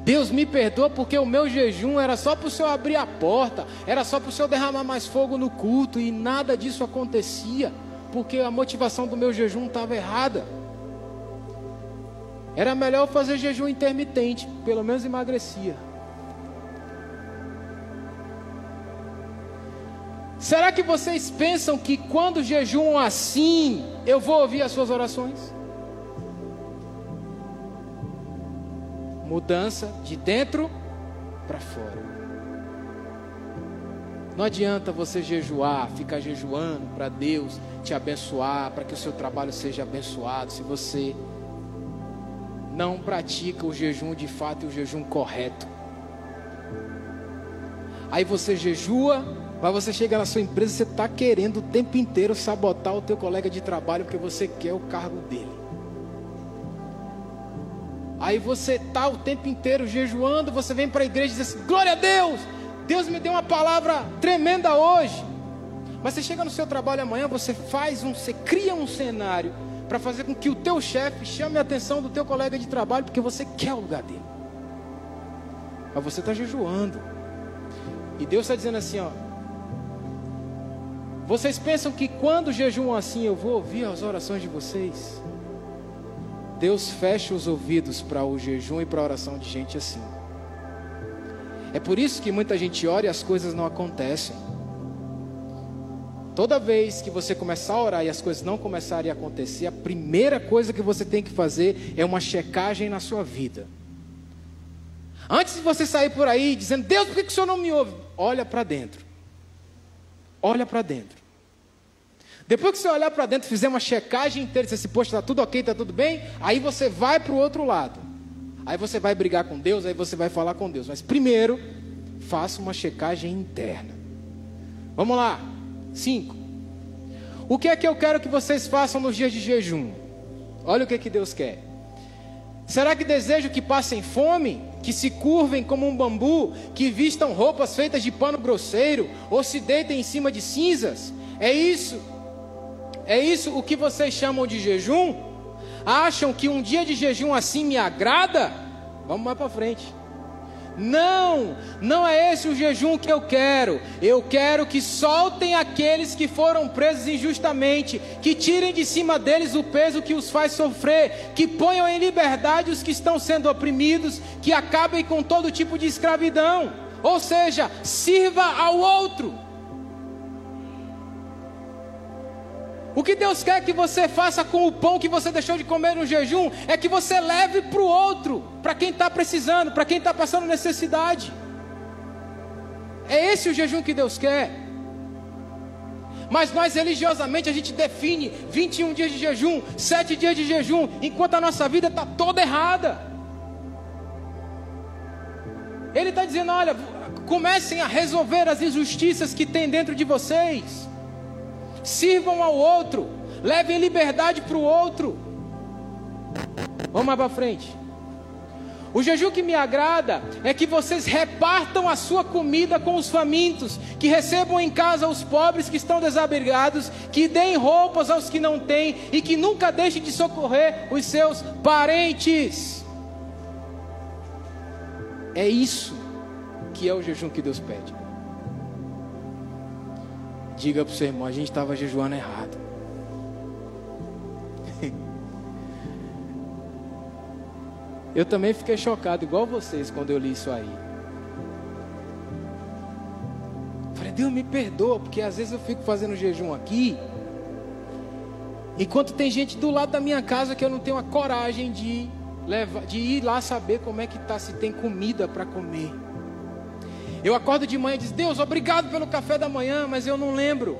Deus me perdoa porque o meu jejum era só para o Senhor abrir a porta, era só para o Senhor derramar mais fogo no culto e nada disso acontecia, porque a motivação do meu jejum estava errada. Era melhor fazer jejum intermitente, pelo menos emagrecia. Será que vocês pensam que quando jejuam assim, eu vou ouvir as suas orações? Mudança de dentro para fora. Não adianta você jejuar, ficar jejuando para Deus te abençoar, para que o seu trabalho seja abençoado, se você não pratica o jejum de fato e o jejum correto. Aí você jejua, mas você chega na sua empresa, você está querendo o tempo inteiro sabotar o teu colega de trabalho porque você quer o cargo dele. Aí você está o tempo inteiro jejuando, você vem para a igreja e diz assim, glória a Deus, Deus me deu uma palavra tremenda hoje. Mas você chega no seu trabalho amanhã, você faz um, você cria um cenário para fazer com que o teu chefe chame a atenção do teu colega de trabalho, porque você quer o lugar dele. Mas você está jejuando. E Deus está dizendo assim, ó, vocês pensam que quando jejuam assim eu vou ouvir as orações de vocês? Deus fecha os ouvidos para o jejum e para a oração de gente assim. É por isso que muita gente ora e as coisas não acontecem. Toda vez que você começar a orar e as coisas não começarem a acontecer, a primeira coisa que você tem que fazer é uma checagem na sua vida. Antes de você sair por aí dizendo, Deus, por que o Senhor não me ouve? Olha para dentro. Olha para dentro. Depois que você olhar para dentro, fizer uma checagem inteira, dizer assim, poxa, está tudo ok, está tudo bem, aí você vai para o outro lado. Aí você vai brigar com Deus, aí você vai falar com Deus. Mas primeiro, faça uma checagem interna. Vamos lá. Cinco. O que é que eu quero que vocês façam nos dias de jejum? Olha o que, é que Deus quer. Será que desejo que passem fome? Que se curvem como um bambu? Que vistam roupas feitas de pano grosseiro? Ou se deitem em cima de cinzas? É isso? É isso o que vocês chamam de jejum? Acham que um dia de jejum assim me agrada? Vamos mais para frente. Não, não é esse o jejum que eu quero. Eu quero que soltem aqueles que foram presos injustamente, que tirem de cima deles o peso que os faz sofrer, que ponham em liberdade os que estão sendo oprimidos, que acabem com todo tipo de escravidão. Ou seja, sirva ao outro. O que Deus quer que você faça com o pão que você deixou de comer no jejum é que você leve para o outro, para quem está precisando, para quem está passando necessidade. É esse o jejum que Deus quer. Mas nós religiosamente a gente define 21 dias de jejum, 7 dias de jejum, enquanto a nossa vida está toda errada. Ele está dizendo: olha, comecem a resolver as injustiças que tem dentro de vocês sirvam ao outro, levem liberdade para o outro. Vamos mais para frente. O jejum que me agrada é que vocês repartam a sua comida com os famintos, que recebam em casa os pobres que estão desabrigados, que deem roupas aos que não têm e que nunca deixem de socorrer os seus parentes. É isso que é o jejum que Deus pede. Diga para o seu irmão, a gente estava jejuando errado. [laughs] Eu também fiquei chocado, igual vocês, quando eu li isso aí. Falei, Deus me perdoa, porque às vezes eu fico fazendo jejum aqui, enquanto tem gente do lado da minha casa que eu não tenho a coragem de, levar, de ir lá saber como é que tá, se tem comida para comer. Eu acordo de manhã e diz: Deus, obrigado pelo café da manhã, mas eu não lembro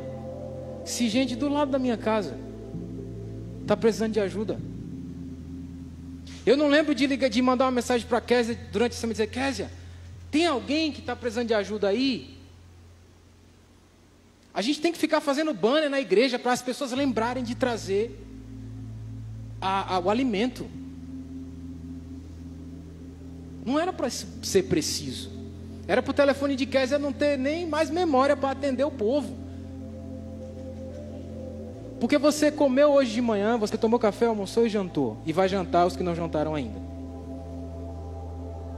se gente do lado da minha casa está precisando de ajuda. Eu não lembro de ligar, de mandar uma mensagem para a Késia durante a semana e dizer: Késia, tem alguém que está precisando de ajuda aí? A gente tem que ficar fazendo banner na igreja para as pessoas lembrarem de trazer a, a, o alimento. Não era para ser preciso. Era para o telefone de Kézia não ter nem mais memória para atender o povo. Porque você comeu hoje de manhã, você tomou café, almoçou e jantou. E vai jantar os que não jantaram ainda.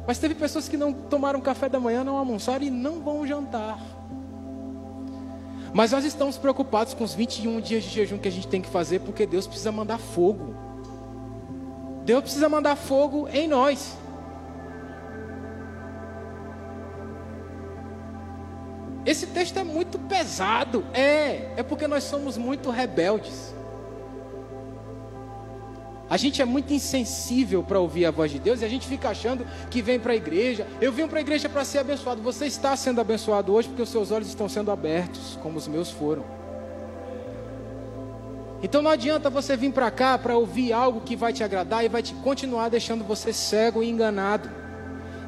Mas teve pessoas que não tomaram café da manhã, não almoçaram e não vão jantar. Mas nós estamos preocupados com os 21 dias de jejum que a gente tem que fazer, porque Deus precisa mandar fogo. Deus precisa mandar fogo em nós. Esse texto é muito pesado. É, é porque nós somos muito rebeldes. A gente é muito insensível para ouvir a voz de Deus e a gente fica achando que vem para a igreja. Eu vim para a igreja para ser abençoado. Você está sendo abençoado hoje porque os seus olhos estão sendo abertos, como os meus foram. Então não adianta você vir para cá para ouvir algo que vai te agradar e vai te continuar deixando você cego e enganado.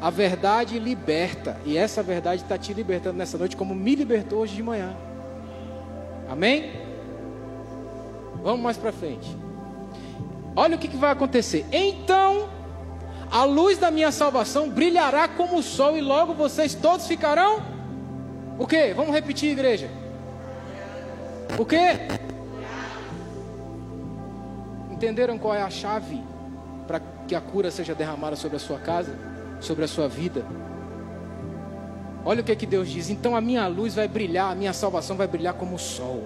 A verdade liberta. E essa verdade está te libertando nessa noite, como me libertou hoje de manhã. Amém? Vamos mais para frente. Olha o que, que vai acontecer. Então, a luz da minha salvação brilhará como o sol, e logo vocês todos ficarão. O que? Vamos repetir, igreja. O que? Entenderam qual é a chave para que a cura seja derramada sobre a sua casa? Sobre a sua vida. Olha o que, é que Deus diz: então a minha luz vai brilhar, a minha salvação vai brilhar como o sol.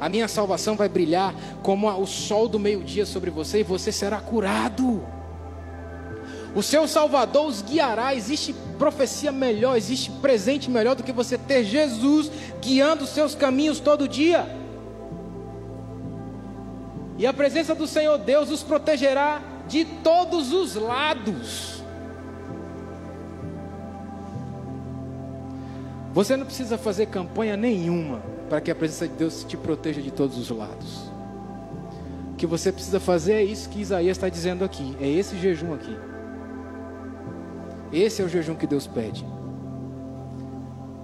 A minha salvação vai brilhar como o sol do meio-dia sobre você e você será curado. O seu Salvador os guiará. Existe profecia melhor, existe presente melhor do que você ter Jesus guiando os seus caminhos todo dia. E a presença do Senhor Deus os protegerá de todos os lados. Você não precisa fazer campanha nenhuma para que a presença de Deus te proteja de todos os lados. O que você precisa fazer é isso que Isaías está dizendo aqui. É esse jejum aqui. Esse é o jejum que Deus pede.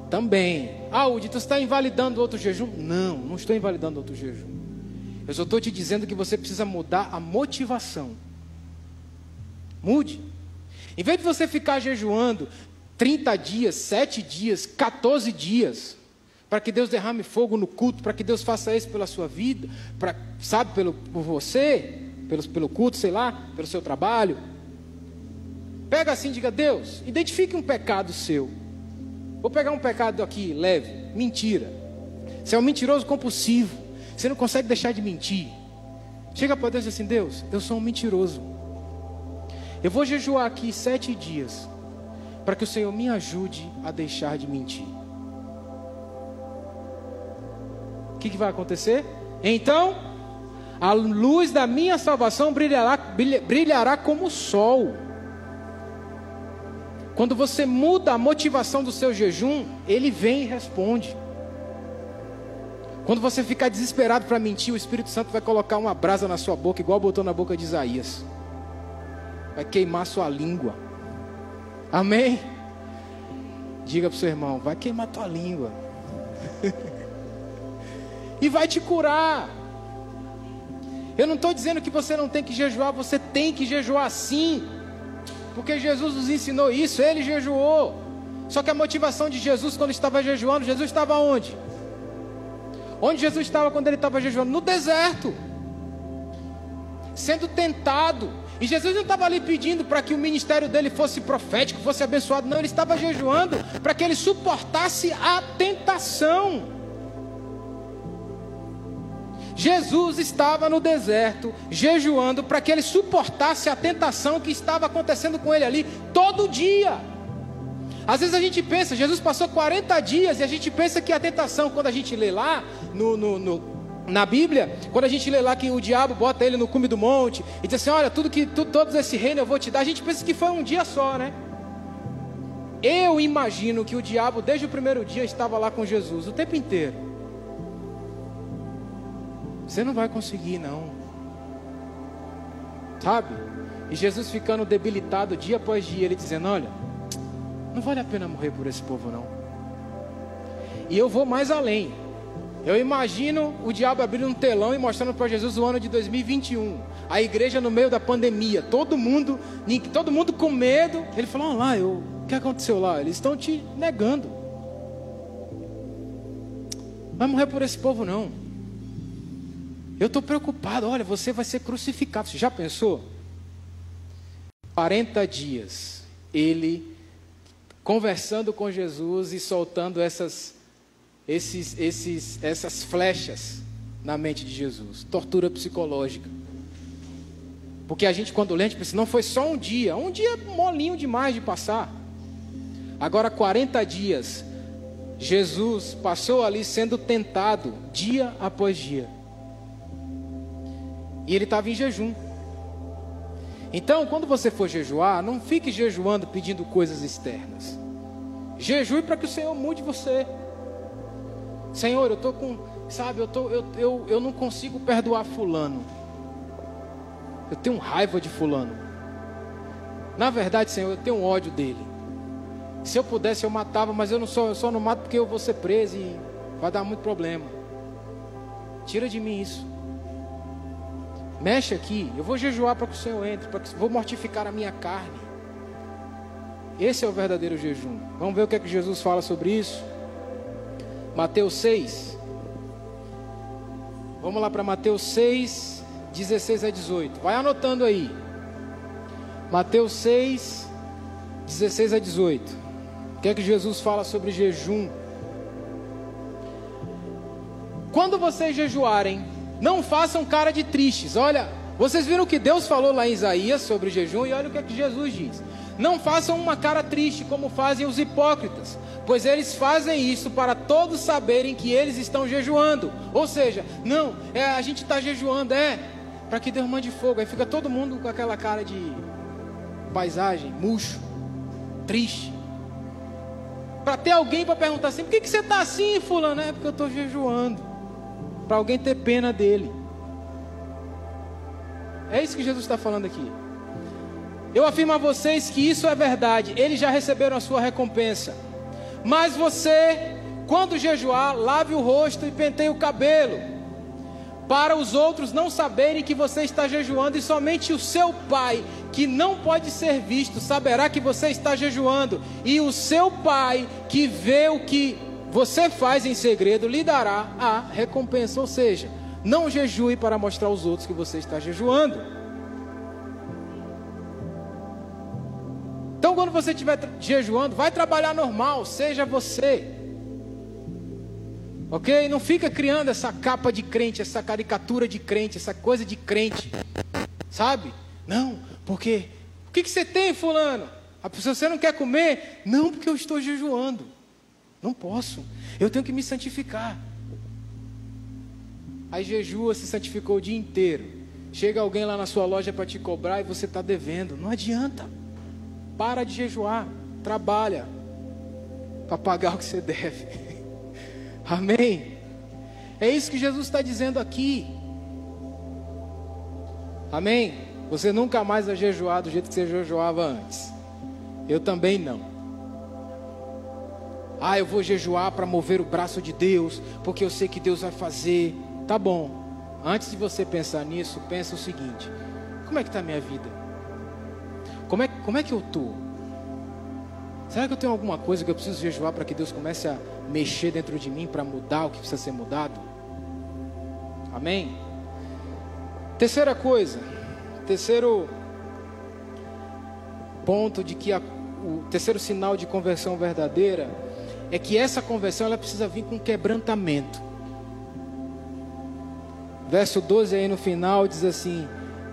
Também. Ah, Udi, você está invalidando outro jejum? Não, não estou invalidando outro jejum. Eu só estou te dizendo que você precisa mudar a motivação. Mude. Em vez de você ficar jejuando 30 dias, 7 dias, 14 dias, para que Deus derrame fogo no culto, para que Deus faça isso pela sua vida, para, sabe, pelo, por você, pelo, pelo culto, sei lá, pelo seu trabalho. Pega assim, diga: Deus, identifique um pecado seu. Vou pegar um pecado aqui leve, mentira. Você é um mentiroso compulsivo. Você não consegue deixar de mentir. Chega para Deus e diz assim: Deus, eu sou um mentiroso. Eu vou jejuar aqui sete dias para que o Senhor me ajude a deixar de mentir. O que, que vai acontecer? Então, a luz da minha salvação brilhará, brilhará como o sol. Quando você muda a motivação do seu jejum, ele vem e responde. Quando você ficar desesperado para mentir, o Espírito Santo vai colocar uma brasa na sua boca, igual botou na boca de Isaías. Vai queimar sua língua. Amém? Diga para o seu irmão: vai queimar tua língua. [laughs] e vai te curar. Eu não estou dizendo que você não tem que jejuar, você tem que jejuar sim. Porque Jesus nos ensinou isso, ele jejuou. Só que a motivação de Jesus quando estava jejuando, Jesus estava onde? Onde Jesus estava quando ele estava jejuando? No deserto. Sendo tentado. E Jesus não estava ali pedindo para que o ministério dele fosse profético, fosse abençoado. Não, ele estava jejuando para que ele suportasse a tentação. Jesus estava no deserto, jejuando para que ele suportasse a tentação que estava acontecendo com ele ali todo dia. Às vezes a gente pensa, Jesus passou 40 dias e a gente pensa que a tentação, quando a gente lê lá no, no, no, na Bíblia, quando a gente lê lá que o diabo bota ele no cume do monte e diz assim: Olha, tudo que tu, todos esse reino eu vou te dar, a gente pensa que foi um dia só, né? Eu imagino que o diabo, desde o primeiro dia, estava lá com Jesus o tempo inteiro. Você não vai conseguir, não. Sabe? E Jesus ficando debilitado dia após dia, ele dizendo: Olha, não vale a pena morrer por esse povo, não. E eu vou mais além. Eu imagino o diabo abrindo um telão e mostrando para Jesus o ano de 2021. A igreja no meio da pandemia, todo mundo, todo mundo com medo. Ele falou: lá, eu, o que aconteceu lá? Eles estão te negando. Vai morrer por esse povo não. Eu estou preocupado. Olha, você vai ser crucificado. Você já pensou? 40 dias. Ele conversando com Jesus e soltando essas, esses, esses, essas flechas na mente de Jesus. Tortura psicológica. Porque a gente, quando lê, a gente pensa, não foi só um dia. Um dia molinho demais de passar. Agora, 40 dias, Jesus passou ali sendo tentado, dia após dia. E ele estava em jejum. Então, quando você for jejuar, não fique jejuando pedindo coisas externas. Jejue para que o Senhor mude você. Senhor, eu estou com, sabe, eu, tô, eu, eu, eu não consigo perdoar Fulano. Eu tenho raiva de Fulano. Na verdade, Senhor, eu tenho ódio dele. Se eu pudesse, eu matava, mas eu não sou, eu só não mato porque eu vou ser preso e vai dar muito problema. Tira de mim isso. Mexe aqui, eu vou jejuar para que o Senhor entre, para que vou mortificar a minha carne. Esse é o verdadeiro jejum. Vamos ver o que é que Jesus fala sobre isso. Mateus 6. Vamos lá para Mateus 6, 16 a 18. Vai anotando aí. Mateus 6, 16 a 18. O que é que Jesus fala sobre jejum? Quando vocês jejuarem, não façam cara de tristes. Olha, vocês viram o que Deus falou lá em Isaías sobre jejum e olha o que, é que Jesus diz. Não façam uma cara triste como fazem os hipócritas, pois eles fazem isso para todos saberem que eles estão jejuando. Ou seja, não, é, a gente está jejuando, é, para que Deus mande fogo. Aí fica todo mundo com aquela cara de paisagem, murcho, triste. Para ter alguém para perguntar assim: por que, que você está assim, Fulano? É porque eu estou jejuando para alguém ter pena dele. É isso que Jesus está falando aqui. Eu afirmo a vocês que isso é verdade. Eles já receberam a sua recompensa. Mas você, quando jejuar, lave o rosto e penteie o cabelo, para os outros não saberem que você está jejuando e somente o seu pai, que não pode ser visto, saberá que você está jejuando. E o seu pai, que vê o que você faz em segredo, lhe dará a recompensa. Ou seja, não jejue para mostrar aos outros que você está jejuando. Quando você estiver jejuando, vai trabalhar normal, seja você. Ok? Não fica criando essa capa de crente, essa caricatura de crente, essa coisa de crente. Sabe? Não, porque o que, que você tem, fulano? A pessoa, você não quer comer? Não, porque eu estou jejuando. Não posso. Eu tenho que me santificar. Aí jejua, se santificou o dia inteiro. Chega alguém lá na sua loja para te cobrar e você está devendo. Não adianta. Para de jejuar. Trabalha para pagar o que você deve. [laughs] Amém? É isso que Jesus está dizendo aqui. Amém? Você nunca mais vai jejuar do jeito que você jejuava antes. Eu também não. Ah, eu vou jejuar para mover o braço de Deus, porque eu sei que Deus vai fazer. Tá bom. Antes de você pensar nisso, pensa o seguinte: como é que está a minha vida? Como é, como é que eu estou? Será que eu tenho alguma coisa que eu preciso jejuar para que Deus comece a mexer dentro de mim para mudar o que precisa ser mudado? Amém? Terceira coisa, terceiro ponto de que a, o terceiro sinal de conversão verdadeira é que essa conversão ela precisa vir com quebrantamento. Verso 12 aí no final diz assim: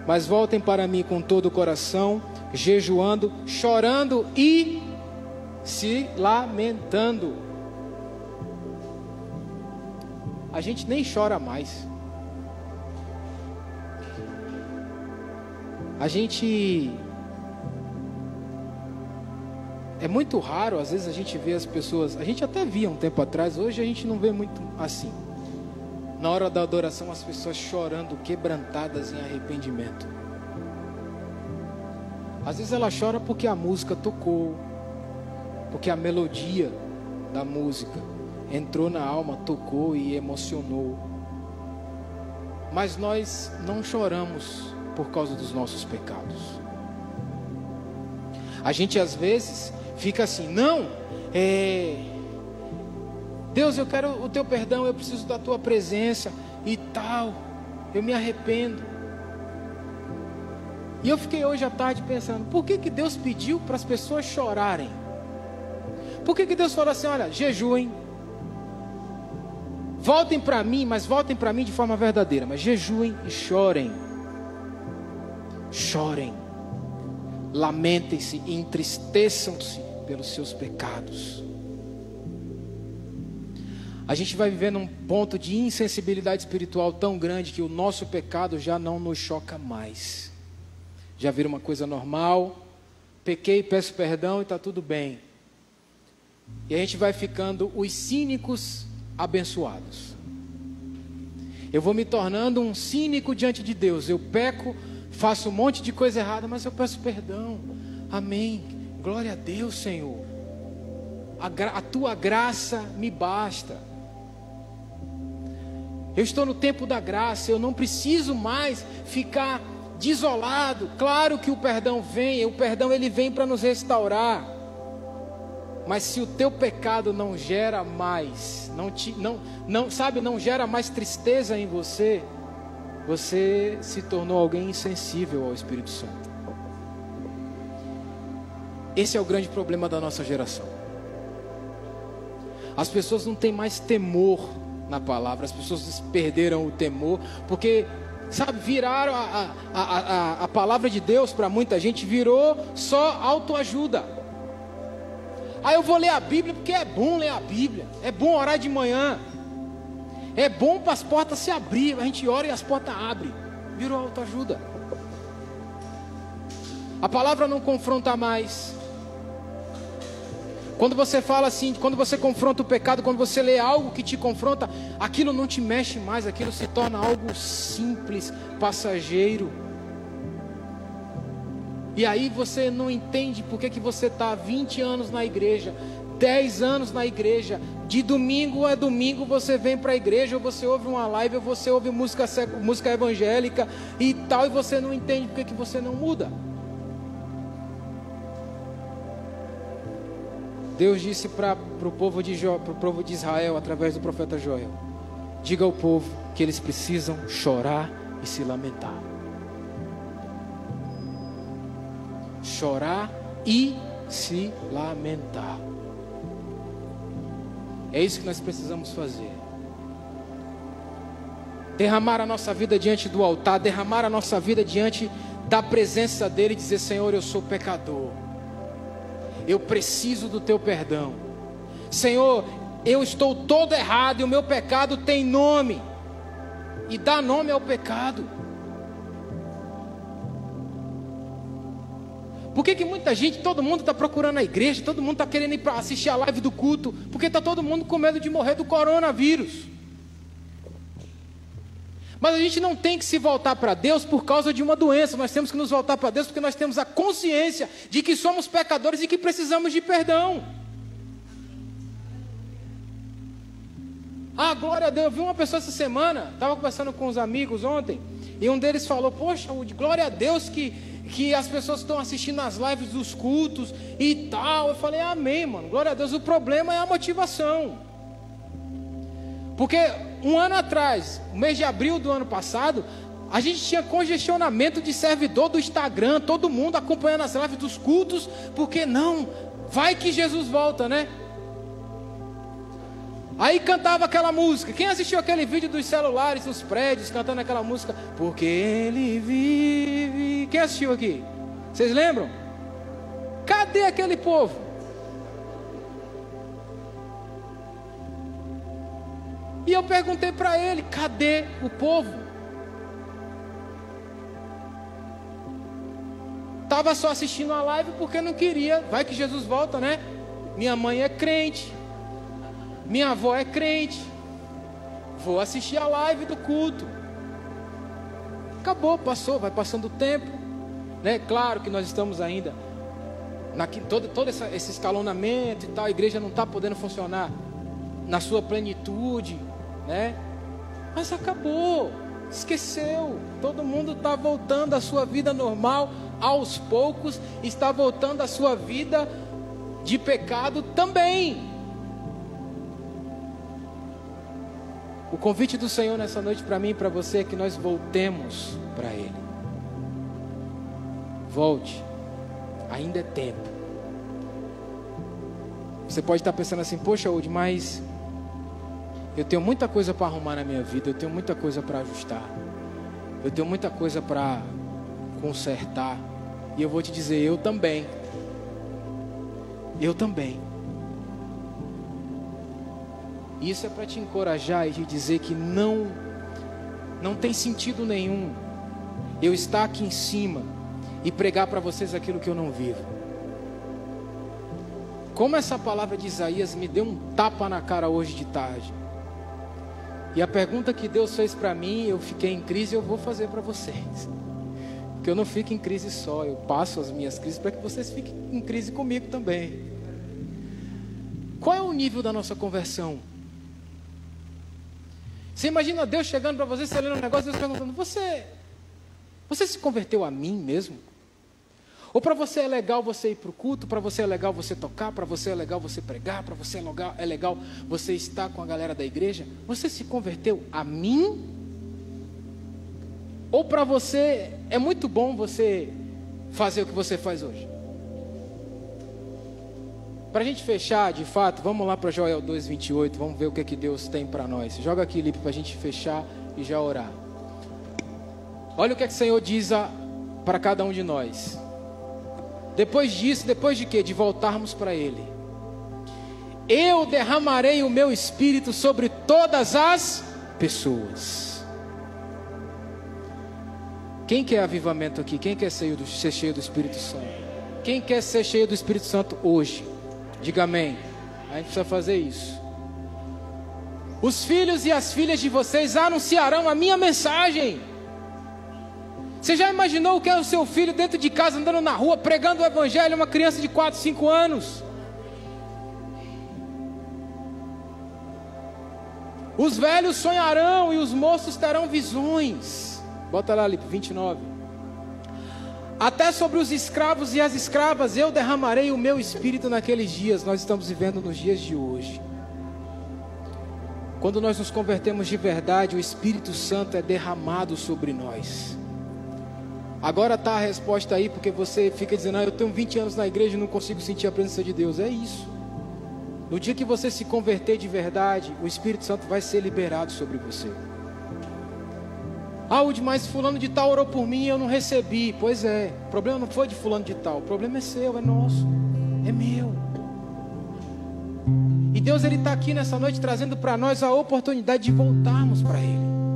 Mas voltem para mim com todo o coração, jejuando, chorando e se lamentando. A gente nem chora mais. A gente é muito raro, às vezes a gente vê as pessoas, a gente até via um tempo atrás, hoje a gente não vê muito assim. Na hora da adoração, as pessoas chorando, quebrantadas em arrependimento. Às vezes ela chora porque a música tocou, porque a melodia da música entrou na alma, tocou e emocionou. Mas nós não choramos por causa dos nossos pecados. A gente às vezes fica assim, não, é, Deus, eu quero o teu perdão, eu preciso da tua presença e tal, eu me arrependo. E eu fiquei hoje à tarde pensando, por que, que Deus pediu para as pessoas chorarem? Por que, que Deus falou assim, olha, jejuem, voltem para mim, mas voltem para mim de forma verdadeira, mas jejuem e chorem. Chorem, lamentem-se e entristeçam-se pelos seus pecados. A gente vai viver num ponto de insensibilidade espiritual tão grande que o nosso pecado já não nos choca mais. Já vira uma coisa normal. Pequei, peço perdão e está tudo bem. E a gente vai ficando os cínicos abençoados. Eu vou me tornando um cínico diante de Deus. Eu peco, faço um monte de coisa errada, mas eu peço perdão. Amém. Glória a Deus, Senhor. A, a tua graça me basta. Eu estou no tempo da graça, eu não preciso mais ficar desolado. Claro que o perdão vem, o perdão ele vem para nos restaurar. Mas se o teu pecado não gera mais, não te, não, não sabe, não gera mais tristeza em você, você se tornou alguém insensível ao Espírito Santo. Esse é o grande problema da nossa geração. As pessoas não têm mais temor na palavra, as pessoas perderam o temor, porque, sabe, viraram a, a, a, a palavra de Deus para muita gente, virou só autoajuda. Aí eu vou ler a Bíblia porque é bom ler a Bíblia, é bom orar de manhã, é bom para as portas se abrir, a gente ora e as portas abrem, virou autoajuda. A palavra não confronta mais, quando você fala assim, quando você confronta o pecado, quando você lê algo que te confronta, aquilo não te mexe mais, aquilo se torna algo simples, passageiro. E aí você não entende por que, que você está 20 anos na igreja, 10 anos na igreja, de domingo a domingo você vem para a igreja, ou você ouve uma live, ou você ouve música, música evangélica e tal, e você não entende por que, que você não muda. Deus disse para o povo, de povo de Israel, através do profeta Joel: Diga ao povo que eles precisam chorar e se lamentar. Chorar e se lamentar. É isso que nós precisamos fazer. Derramar a nossa vida diante do altar, derramar a nossa vida diante da presença dEle e dizer: Senhor, eu sou pecador, eu preciso do Teu perdão. Senhor, eu estou todo errado e o meu pecado tem nome, e dá nome ao pecado. Por que, que muita gente, todo mundo está procurando a igreja, todo mundo está querendo ir para assistir a live do culto? Porque está todo mundo com medo de morrer do coronavírus. Mas a gente não tem que se voltar para Deus por causa de uma doença, nós temos que nos voltar para Deus porque nós temos a consciência de que somos pecadores e que precisamos de perdão. Ah, glória a Deus, eu vi uma pessoa essa semana, estava conversando com os amigos ontem, e um deles falou: Poxa, glória a Deus que, que as pessoas estão assistindo as lives dos cultos e tal. Eu falei: Amém, mano, glória a Deus. O problema é a motivação. Porque um ano atrás, no mês de abril do ano passado, a gente tinha congestionamento de servidor do Instagram, todo mundo acompanhando as lives dos cultos, porque não, vai que Jesus volta, né? Aí cantava aquela música. Quem assistiu aquele vídeo dos celulares nos prédios cantando aquela música? Porque ele vive. Quem assistiu aqui? Vocês lembram? Cadê aquele povo? Eu perguntei para ele: cadê o povo? Estava só assistindo a live porque não queria. Vai que Jesus volta, né? Minha mãe é crente. Minha avó é crente. Vou assistir a live do culto. Acabou, passou, vai passando o tempo. Né? Claro que nós estamos ainda na, todo, todo essa, esse escalonamento e tal, a igreja não está podendo funcionar na sua plenitude, né? Mas acabou, esqueceu. Todo mundo está voltando à sua vida normal, aos poucos, está voltando à sua vida de pecado também. O convite do Senhor nessa noite para mim e para você é que nós voltemos para Ele. Volte, ainda é tempo. Você pode estar pensando assim, poxa, Udi, mas eu tenho muita coisa para arrumar na minha vida, eu tenho muita coisa para ajustar, eu tenho muita coisa para consertar. E eu vou te dizer, eu também. Eu também. Isso é para te encorajar e te dizer que não não tem sentido nenhum eu estar aqui em cima e pregar para vocês aquilo que eu não vivo. Como essa palavra de Isaías me deu um tapa na cara hoje de tarde. E a pergunta que Deus fez para mim, eu fiquei em crise, eu vou fazer para vocês. Que eu não fique em crise só, eu passo as minhas crises para que vocês fiquem em crise comigo também. Qual é o nível da nossa conversão? Você imagina Deus chegando para você, você lendo um negócio, Deus perguntando: Você, você se converteu a mim mesmo? Ou para você é legal você ir para o culto, para você é legal você tocar, para você é legal você pregar, para você é legal, é legal você estar com a galera da igreja? Você se converteu a mim? Ou para você é muito bom você fazer o que você faz hoje? Para a gente fechar, de fato, vamos lá para Joel 2,28, vamos ver o que, é que Deus tem para nós. Joga aqui, Lipe, para a gente fechar e já orar. Olha o que, é que o Senhor diz para cada um de nós. Depois disso, depois de quê? De voltarmos para Ele. Eu derramarei o meu espírito sobre todas as pessoas. Quem quer avivamento aqui? Quem quer ser cheio do Espírito Santo? Quem quer ser cheio do Espírito Santo hoje? Diga amém. A gente precisa fazer isso. Os filhos e as filhas de vocês anunciarão a minha mensagem. Você já imaginou o que é o seu filho dentro de casa andando na rua pregando o evangelho, uma criança de 4, 5 anos? Os velhos sonharão e os moços terão visões. Bota lá, Lipe, 29. Até sobre os escravos e as escravas eu derramarei o meu espírito naqueles dias. Nós estamos vivendo nos dias de hoje. Quando nós nos convertemos de verdade, o Espírito Santo é derramado sobre nós. Agora está a resposta aí, porque você fica dizendo, ah, eu tenho 20 anos na igreja e não consigo sentir a presença de Deus. É isso. No dia que você se converter de verdade, o Espírito Santo vai ser liberado sobre você. Ah, mas fulano de tal orou por mim e eu não recebi. Pois é, o problema não foi de fulano de tal, o problema é seu, é nosso, é meu. E Deus ele está aqui nessa noite trazendo para nós a oportunidade de voltarmos para Ele.